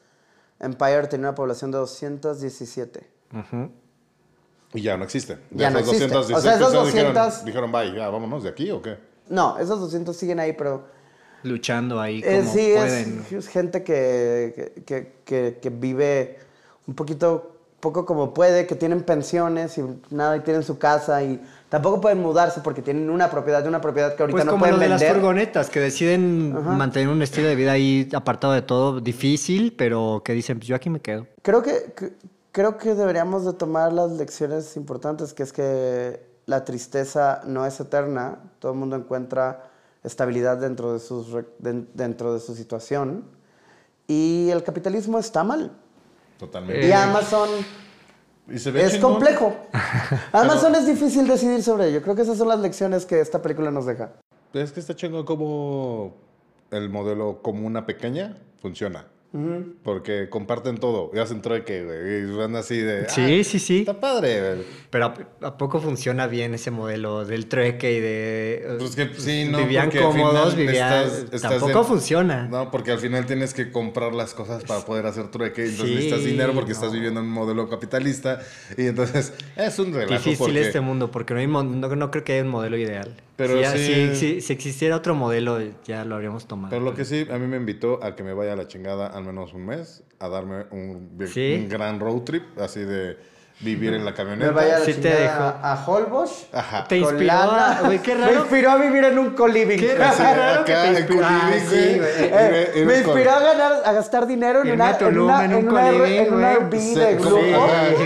Empire tenía una población de 217. Y ya no existe. De Ya no esas existe. 216 O sea, esas personas dijeron- 200 Dijeron, bye, ya, vámonos de aquí o qué. No, esos 200 siguen ahí, pero Luchando ahí Eh, como sí, pueden. es, es gente que, que- que- que- vive un poquito, poco como puede, que tienen pensiones y nada, y tienen su casa y tampoco pueden mudarse porque tienen una propiedad de una propiedad que ahorita Pues no como pueden lo de las vender. furgonetas, que deciden mantener un estilo de vida ahí apartado de todo, difícil, pero que dicen, pues yo aquí me quedo. Creo que- creo que deberíamos de tomar las lecciones importantes, que es que la tristeza no es eterna, todo el mundo encuentra estabilidad dentro de, sus, dentro de su situación y el capitalismo está mal. Totalmente. Y Amazon Y se ve es chingón. complejo. *laughs* Amazon es difícil decidir sobre ello. Creo que esas son las lecciones que esta película nos deja. Es que está chingón como el modelo como una pequeña funciona. Porque comparten todo. Y hacen trueque, güey. Y van así de. Sí, "Ah, sí, sí. Está padre, güey. Pero ¿a, a poco funciona bien ese modelo del trueque y de... Pues que sí, no. Vivían cómodos, vivían... estás- estás tampoco en- funciona. No, porque al final tienes que comprar las cosas para poder hacer trueque. Entonces Sí, necesitas dinero porque no. estás viviendo en un modelo capitalista. Y entonces *laughs* es un relajo. Difícil porque- este mundo, porque no, hay no, no creo que haya un modelo ideal. Pero si, ya- sí- si- si- si existiera otro modelo, ya lo habríamos tomado. Pero lo que sí, a mí me invitó a que me vaya a la chingada al menos un mes, a darme un, ¿Sí? un gran road trip, así de vivir en la Me camioneta. vaya a la Sí te dejó. a, Holbox. Ajá. Te inspiró a- güey, qué Me inspiró a vivir en un co-living. Qué Sí, raro que te en inspiró. Ah, sí. Eh, me inspiró a, ganar, a gastar dinero en una, en Tulum, una, en un una, co-living, en una güey. Airbnb Sí, de Sí, como-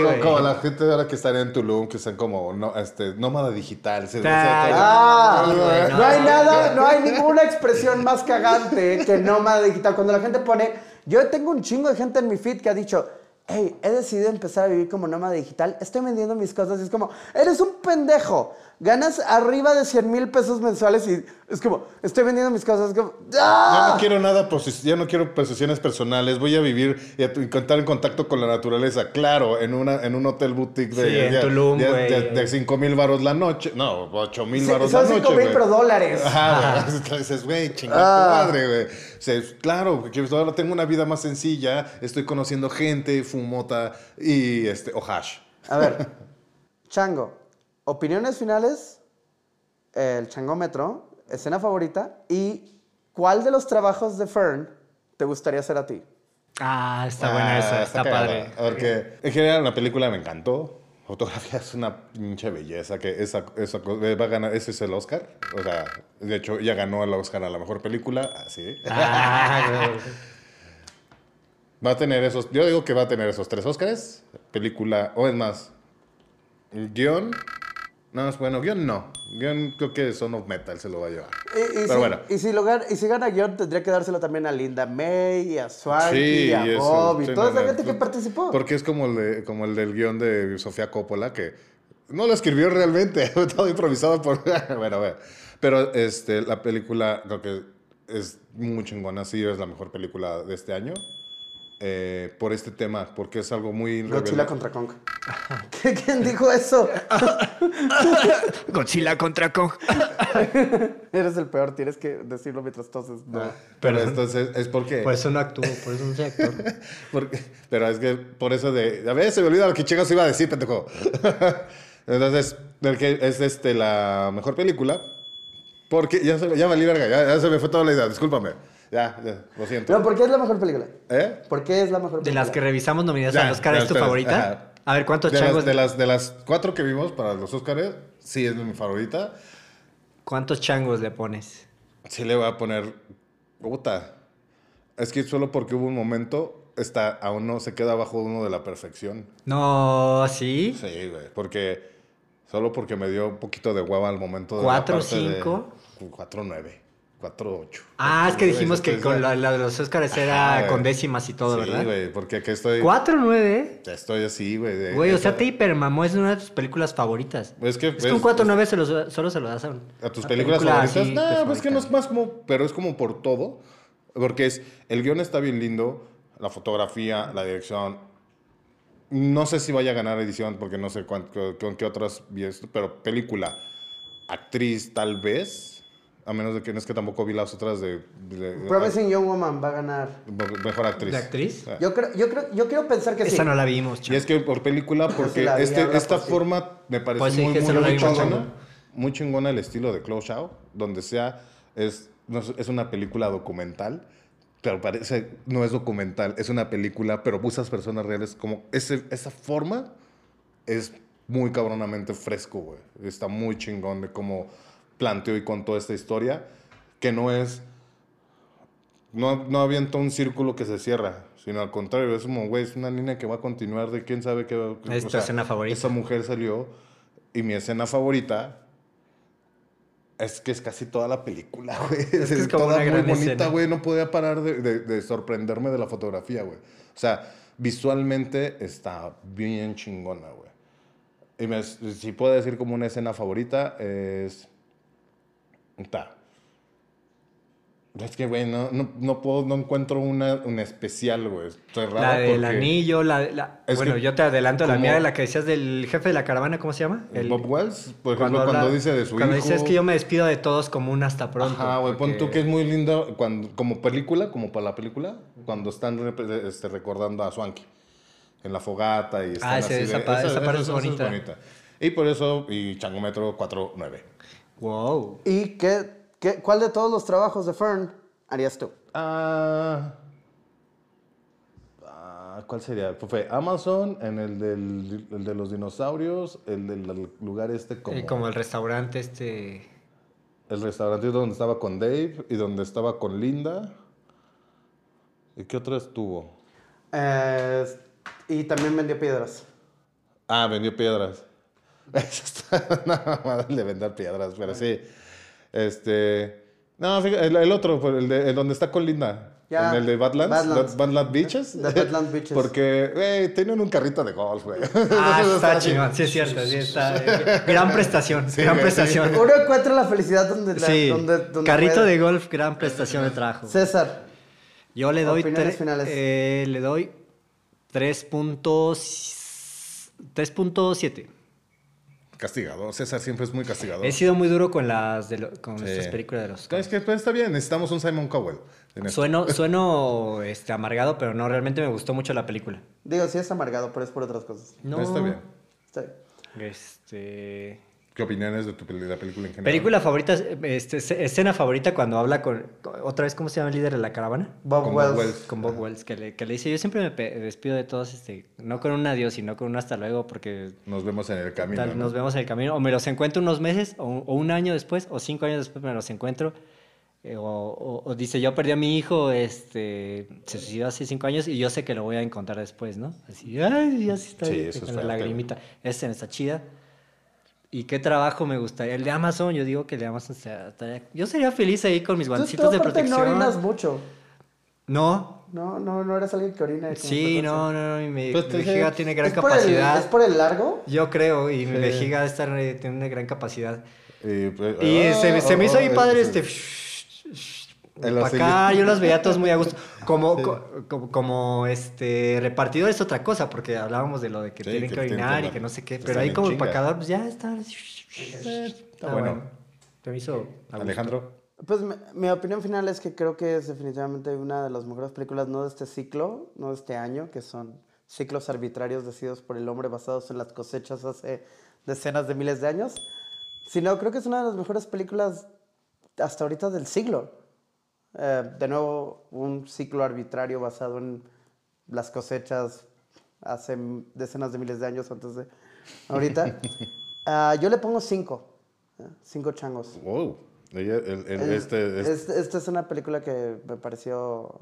güey. como la gente ahora que está en Tulum, que están como no, este, nómada digital. Ah, Sí, güey, no. no hay nada, no hay ninguna expresión más cagante que nómada digital. Cuando la gente pone, yo tengo un chingo de gente en mi feed que ha dicho, hey, he decidido empezar a vivir como nómada digital, estoy vendiendo mis cosas y es como, eres un pendejo, ganas arriba de 100 mil pesos mensuales y es como, estoy vendiendo mis cosas, es como, ¡ah! Ya no quiero nada, ya no quiero posesiones personales. Voy a vivir y a contar en contacto con la naturaleza. Claro, en una en un hotel boutique de, Sí, en Tulum, de, güey. de, de 5 mil baros la noche. No, 8 mil Sí, baros la son noche. 5 mil pero dólares. Ajá, güey. *laughs* Entonces, güey, chingada Ah. tu madre, güey. O sea, claro, que ahora tengo una vida más sencilla. Estoy conociendo gente, fumota y este, o hash. A ver, *laughs* Chango, opiniones finales, el changómetro, escena favorita y cuál de los trabajos de Fern te gustaría hacer a ti. Ah, está buena esa, está, cagada. padre. Porque en general la película me encantó. Fotografía es una pinche belleza que esa, esa eh, va a ganar, ese es el Oscar. O sea, de hecho ya ganó el Oscar a la mejor película, así. Ah. *laughs* Va a tener esos, yo digo que va a tener esos tres Oscars. Película, o es más, guion. No, es bueno, guion no. Guión creo que Son of Metal se lo va a llevar. Y, y Pero si, bueno. y si, lo gan- y si gana guion, tendría que dárselo también a Linda May, y a Swanky, Sí, a Bob y sí, toda no, esa no, gente que participó. Porque es como el, de- como el del guion de Sofía Coppola, que no lo escribió realmente, *laughs* todo improvisado por... *laughs* bueno, bueno. Pero este, la película creo que es muy chingona, sí, es la mejor película de este año. Eh, por este tema, porque es algo muy... Godzilla contra Kong. *laughs* ¿Qué- ¿Quién dijo eso? *laughs* Godzilla contra Kong. *laughs* Eres el peor, tienes que decirlo mientras toses. No. Pero entonces es porque... Por eso no actúo, por eso no soy actor. Porque- pero es que por eso de. A ver, se me olvida lo que chingados iba a decir, pendejo. Entonces, que es este, la mejor película. Porque ya se, me- ya valí verga, ya, ya se me fue toda la idea, discúlpame. Ya, ya, lo siento. No, ¿por qué es la mejor película? ¿Eh? ¿Por qué es la mejor De película? las que revisamos nominadas Ya, al Oscar, ¿es tu favorita? ajá. A ver, ¿cuántos De las, changos, de, las, de las cuatro que vimos para los Oscars, sí es mi favorita. ¿cuántos changos le pones? Sí le voy a poner. Puta. Es que solo porque hubo un momento, está, aún no se queda bajo uno de la perfección. No, ¿sí? Sí, güey. Porque. Solo porque me dio un poquito de hueva al momento de. ¿Cuatro, la parte de- cinco? Cuatro, nueve. 4-8. Ah, es que dijimos que con la, la de los Oscars era Ajá, con décimas y todo, sí, ¿verdad? güey, porque aquí estoy. 4-9. Ya estoy así, güey. Güey, o sea, te hipermamó, es una de tus películas favoritas. Es que, Es que un es- 4-9 se los- solo se lo das a, ¿A tus películas película favoritas? así, No, pues es que no es más como, pero es como por todo. Porque es, el guion está bien lindo, la fotografía, la dirección. No sé si vaya a ganar edición porque no sé con, qué otras pero película, actriz tal vez, a menos de que no es que tampoco vi las otras de, de- de- Promising Young Woman va a ganar. mejor actriz. ¿De actriz? Ah. Yo creo, yo creo, yo quiero pensar que sí. Esa no la vimos, Y chavo. es que por película, porque vi, este, esta por sí. forma me parece Pues sí, muy, vimos, chingona. Muy chingona el estilo de Close Out, donde sea, es, no es es una película documental, pero parece, no es documental, es una película, pero usas personas reales. Como ese, esa forma es muy cabronamente fresco, güey. Está muy chingón de cómo planteó y contó esta historia, que no es no, no avienta un círculo que se cierra, sino al contrario, es como, güey, es una línea que va a continuar de quién sabe qué. va- Es tu escena favorita. Esa mujer salió y mi escena favorita es que es casi toda la película, güey. que es como toda una muy gran bonita, escena. güey. No podía parar de, de- de sorprenderme de la fotografía, güey. O sea, visualmente está bien chingona, güey. Y me- si puedo decir como una escena favorita, es... Es que, güey, no, no, no puedo, no encuentro una, una especial, güey. Estoy raro La del porque- anillo, la, la- bueno, que yo te adelanto la mía de la que decías del jefe de la caravana, ¿cómo se llama? El- Bob Wells, por ejemplo, cuando, dice de su cuando hijo. dice es que yo me despido de todos como un hasta pronto. Ajá, güey, pon tú que es muy lindo cuando, como película, como para la película, cuando están este, recordando a Swanky en la fogata y están Ah, así esa de- pa- esa parte es esa bonita. Y por eso, y Changometro 4-9. Wow. ¿Y qué, qué, cuál de todos los trabajos de Fern harías tú? Ah, ah, ¿Cuál sería? Fue Amazon, en el, del, el de los dinosaurios, el del lugar este como... Eh, Como, el restaurante este... El restaurante donde estaba con Dave y donde estaba con Linda. ¿Y qué otro estuvo? Eh, y también vendió piedras. Ah, vendió piedras. *laughs* Eso está *laughs* nada más de vender piedras, pero sí. Este. No, fíjate, el, el otro, el, de, el donde está con Linda. Ya, En el de Badlands. Badlands. Bad- Badlands Beaches. The Badlands *laughs* Beaches. Porque, güey, tienen un carrito de golf, güey. Ah, está chingón, sí es cierto, sí está. eh, Gran prestación, Sí, gran prestación. Uno encuentra la felicidad donde... la- Sí, donde, donde carrito puede. de golf, gran prestación de trabajo. César, Yo le doy tre- finales. eh, le doy 3 puntos 3.7. Castigador. César siempre es muy castigador. He sido muy duro con las de lo- con Sí. estas películas de los Es que pues, está bien, necesitamos un Simon Cowell. Sueno, *laughs* sueno este, amargado, pero no, realmente me gustó mucho la película. digo, sí es amargado, pero es por otras cosas. No, Está bien. Está bien. Este, ¿Qué opiniones de, tu, de la película en general? película favorita, este, esce- escena favorita cuando habla con, otra vez, ¿cómo se llama el líder de la caravana? Bob Con Wells. Wells. Con Bob Wells, que le, que le dice, yo siempre me despido de todos, este, no con un adiós, sino con un hasta luego, porque Nos vemos en el camino. tal, ¿no? nos vemos en el camino, o me los encuentro unos meses, o, un- o un año después, o cinco años después me los encuentro, eh, o, o- o dice, yo perdí a mi hijo, este, se suicidó hace cinco años, y yo sé que lo voy a encontrar después, ¿no? Así, ay, ya sí está Sí, bien", eso es con la lagrimita. Esa está chida. ¿Y qué trabajo me gustaría? El de Amazon, yo digo que el de Amazon sea- estaría- Yo sería feliz ahí con mis guantecitos tú de protección. no orinas mucho. No, No, no, no eres alguien que orina. sí, no, no, no, y mi, Pues mi vejiga tiene gran ¿Es por, el, capacidad. ¿Es por el largo? Yo creo, y mi vejiga estar, eh, tiene una gran capacidad. Y, pues, Y ah, se, se me hizo ah, ahí ah, padre sí. este... El para acá, yo los veía todos muy a gusto. Como, co- como, como, este repartidor es otra cosa, porque hablábamos de lo de que Sí, tienen que que orinar y que no sé qué. Pero ahí como chinga. empacador, pues ya está. Está bueno. bueno. Se me hizo. Alejandro. Pues mi, mi opinión final es que creo que es definitivamente una de las mejores películas, no de este ciclo, no de este año, que son ciclos arbitrarios decididos por el hombre basados en las cosechas hace decenas de miles de años, sino creo que es una de las mejores películas hasta ahorita del siglo. Eh, de nuevo, un ciclo arbitrario basado en las cosechas hace decenas de miles de años antes de ahorita. *laughs* Ah, yo le pongo cinco, eh, cinco changos. Wow. Ella- el- el- Eh, este, este- es- Esta es una película que me pareció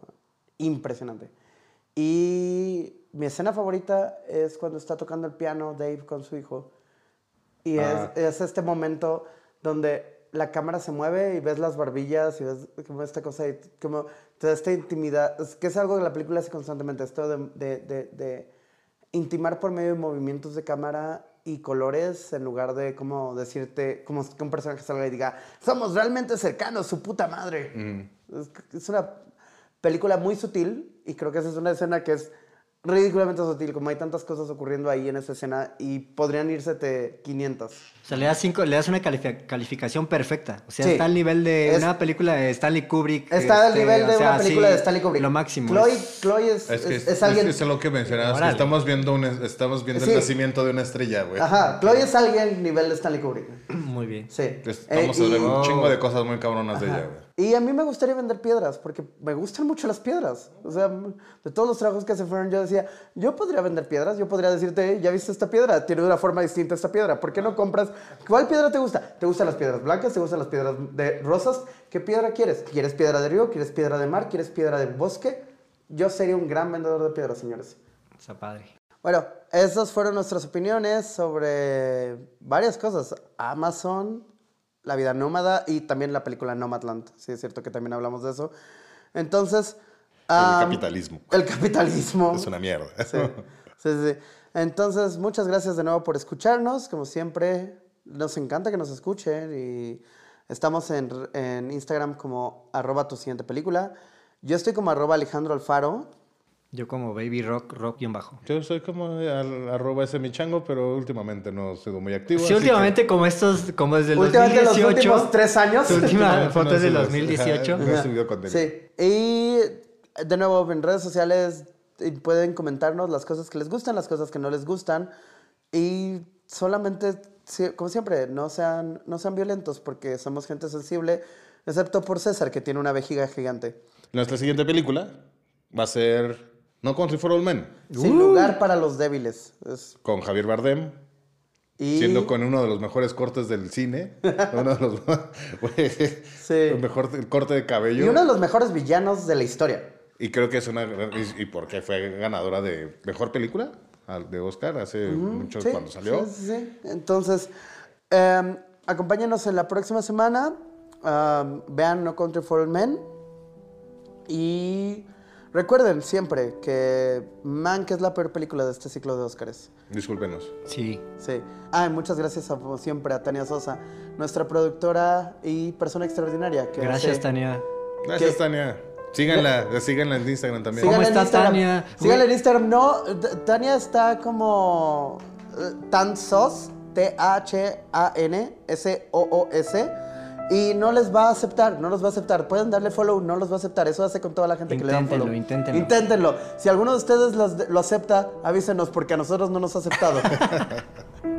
impresionante. Y mi escena favorita es cuando está tocando el piano Dave con su hijo. Y Ah. es, es este momento donde la cámara se mueve y ves las barbillas y ves como esta cosa y como toda esta intimidad, es que es algo que la película hace constantemente, esto de, de, de- de intimar por medio de movimientos de cámara y colores en lugar de como decirte, como que un personaje salga y diga, somos realmente cercanos, su puta madre. Es, es una película muy sutil y creo que esa es una escena que es ridículamente sutil, como hay tantas cosas ocurriendo ahí en esa escena y podrían irse 500. O sea, le das, cinco, le das una califi- calificación perfecta. O sea, Sí. está al nivel de Es- una película de Stanley Kubrick. Está al este, nivel de o sea, una película sí, de Stanley Kubrick. Lo máximo. Chloe, es- Chloe es, Es que es- es, es alguien... es que es lo que mencionabas. que estamos viendo, un, estamos viendo Sí. el nacimiento de una estrella, güey. Ajá, Chloe es alguien nivel de Stanley Kubrick. Muy bien. Sí. Estamos Eh, y- hablando un chingo de cosas muy cabronas de ella, güey. Y a mí me gustaría vender piedras, porque me gustan mucho las piedras. O sea, de todos los trabajos que se fueron, yo decía, yo podría vender piedras, yo podría decirte, "Hey, ya viste esta piedra, tiene una forma distinta esta piedra, ¿por qué no compras? ¿Cuál piedra te gusta? ¿Te gustan las piedras blancas? ¿Te gustan las piedras de rosas? ¿Qué piedra quieres? ¿Quieres piedra de río? ¿Quieres piedra de mar? ¿Quieres piedra de bosque? Yo sería un gran vendedor de piedras, señores. Está padre. Bueno, esas fueron nuestras opiniones sobre varias cosas. Amazon, la vida nómada y también la película Nomadland. Sí, es cierto que también hablamos de eso. Entonces... El capitalismo. El capitalismo. Es una mierda. Sí, sí, sí. Entonces, muchas gracias de nuevo por escucharnos. Como siempre, nos encanta que nos escuchen y estamos en, en Instagram como arroba tu siguiente película. Yo estoy como arroba Alejandro Alfaro. Yo como Baby Rock, Rock y un bajo. Yo soy como al, arroba ese mi chango, pero últimamente no he sido muy activo. Sí, últimamente como estos, como desde el Últimamente los 2018. últimos tres años. Su que- última foto no es del subes. 2018. Ajá, No he subido contenido. Sí. Y de nuevo, en redes sociales pueden comentarnos las cosas que les gustan, las cosas que no les gustan. Y solamente, como siempre, no sean, no sean violentos porque somos gente sensible, excepto por César, que tiene una vejiga gigante. Nuestra siguiente película va a ser No Country for All Men, Sin lugar para los débiles. Es- con Javier Bardem, y siendo con uno de los mejores cortes del cine. *laughs* uno de los *laughs* Sí. el mejor corte de cabello. y uno de los mejores villanos de la historia. Y creo que es una y, y porque fue ganadora de mejor película de Oscar hace mucho Sí, cuando salió. sí, sí, sí. Entonces, em, acompáñenos en la próxima semana. Am, vean No Country for All Men. Y recuerden siempre que Man, que es la peor película de este ciclo de Oscars. Discúlpenos. Sí. Sí. Ah, y muchas gracias a, como siempre a Tania Sosa, nuestra productora y persona extraordinaria. Que Gracias, hace- Tania. Gracias, ¿Qué? Tania. Síganla, síganla en Instagram también. ¿Cómo Síganla en está Instagram. Tania? Síganla en Instagram. No, T- Tania está como eh, Tansos, T-H-A-N-S-O-O-S. Y no les va a aceptar, no los va a aceptar. Pueden darle follow, no los va a aceptar. Eso hace con toda la gente que le Inténtenlo, follow. inténtenlo. Inténtenlo. Si alguno de ustedes los- lo acepta, avísenos porque a nosotros no nos ha aceptado. *laughs*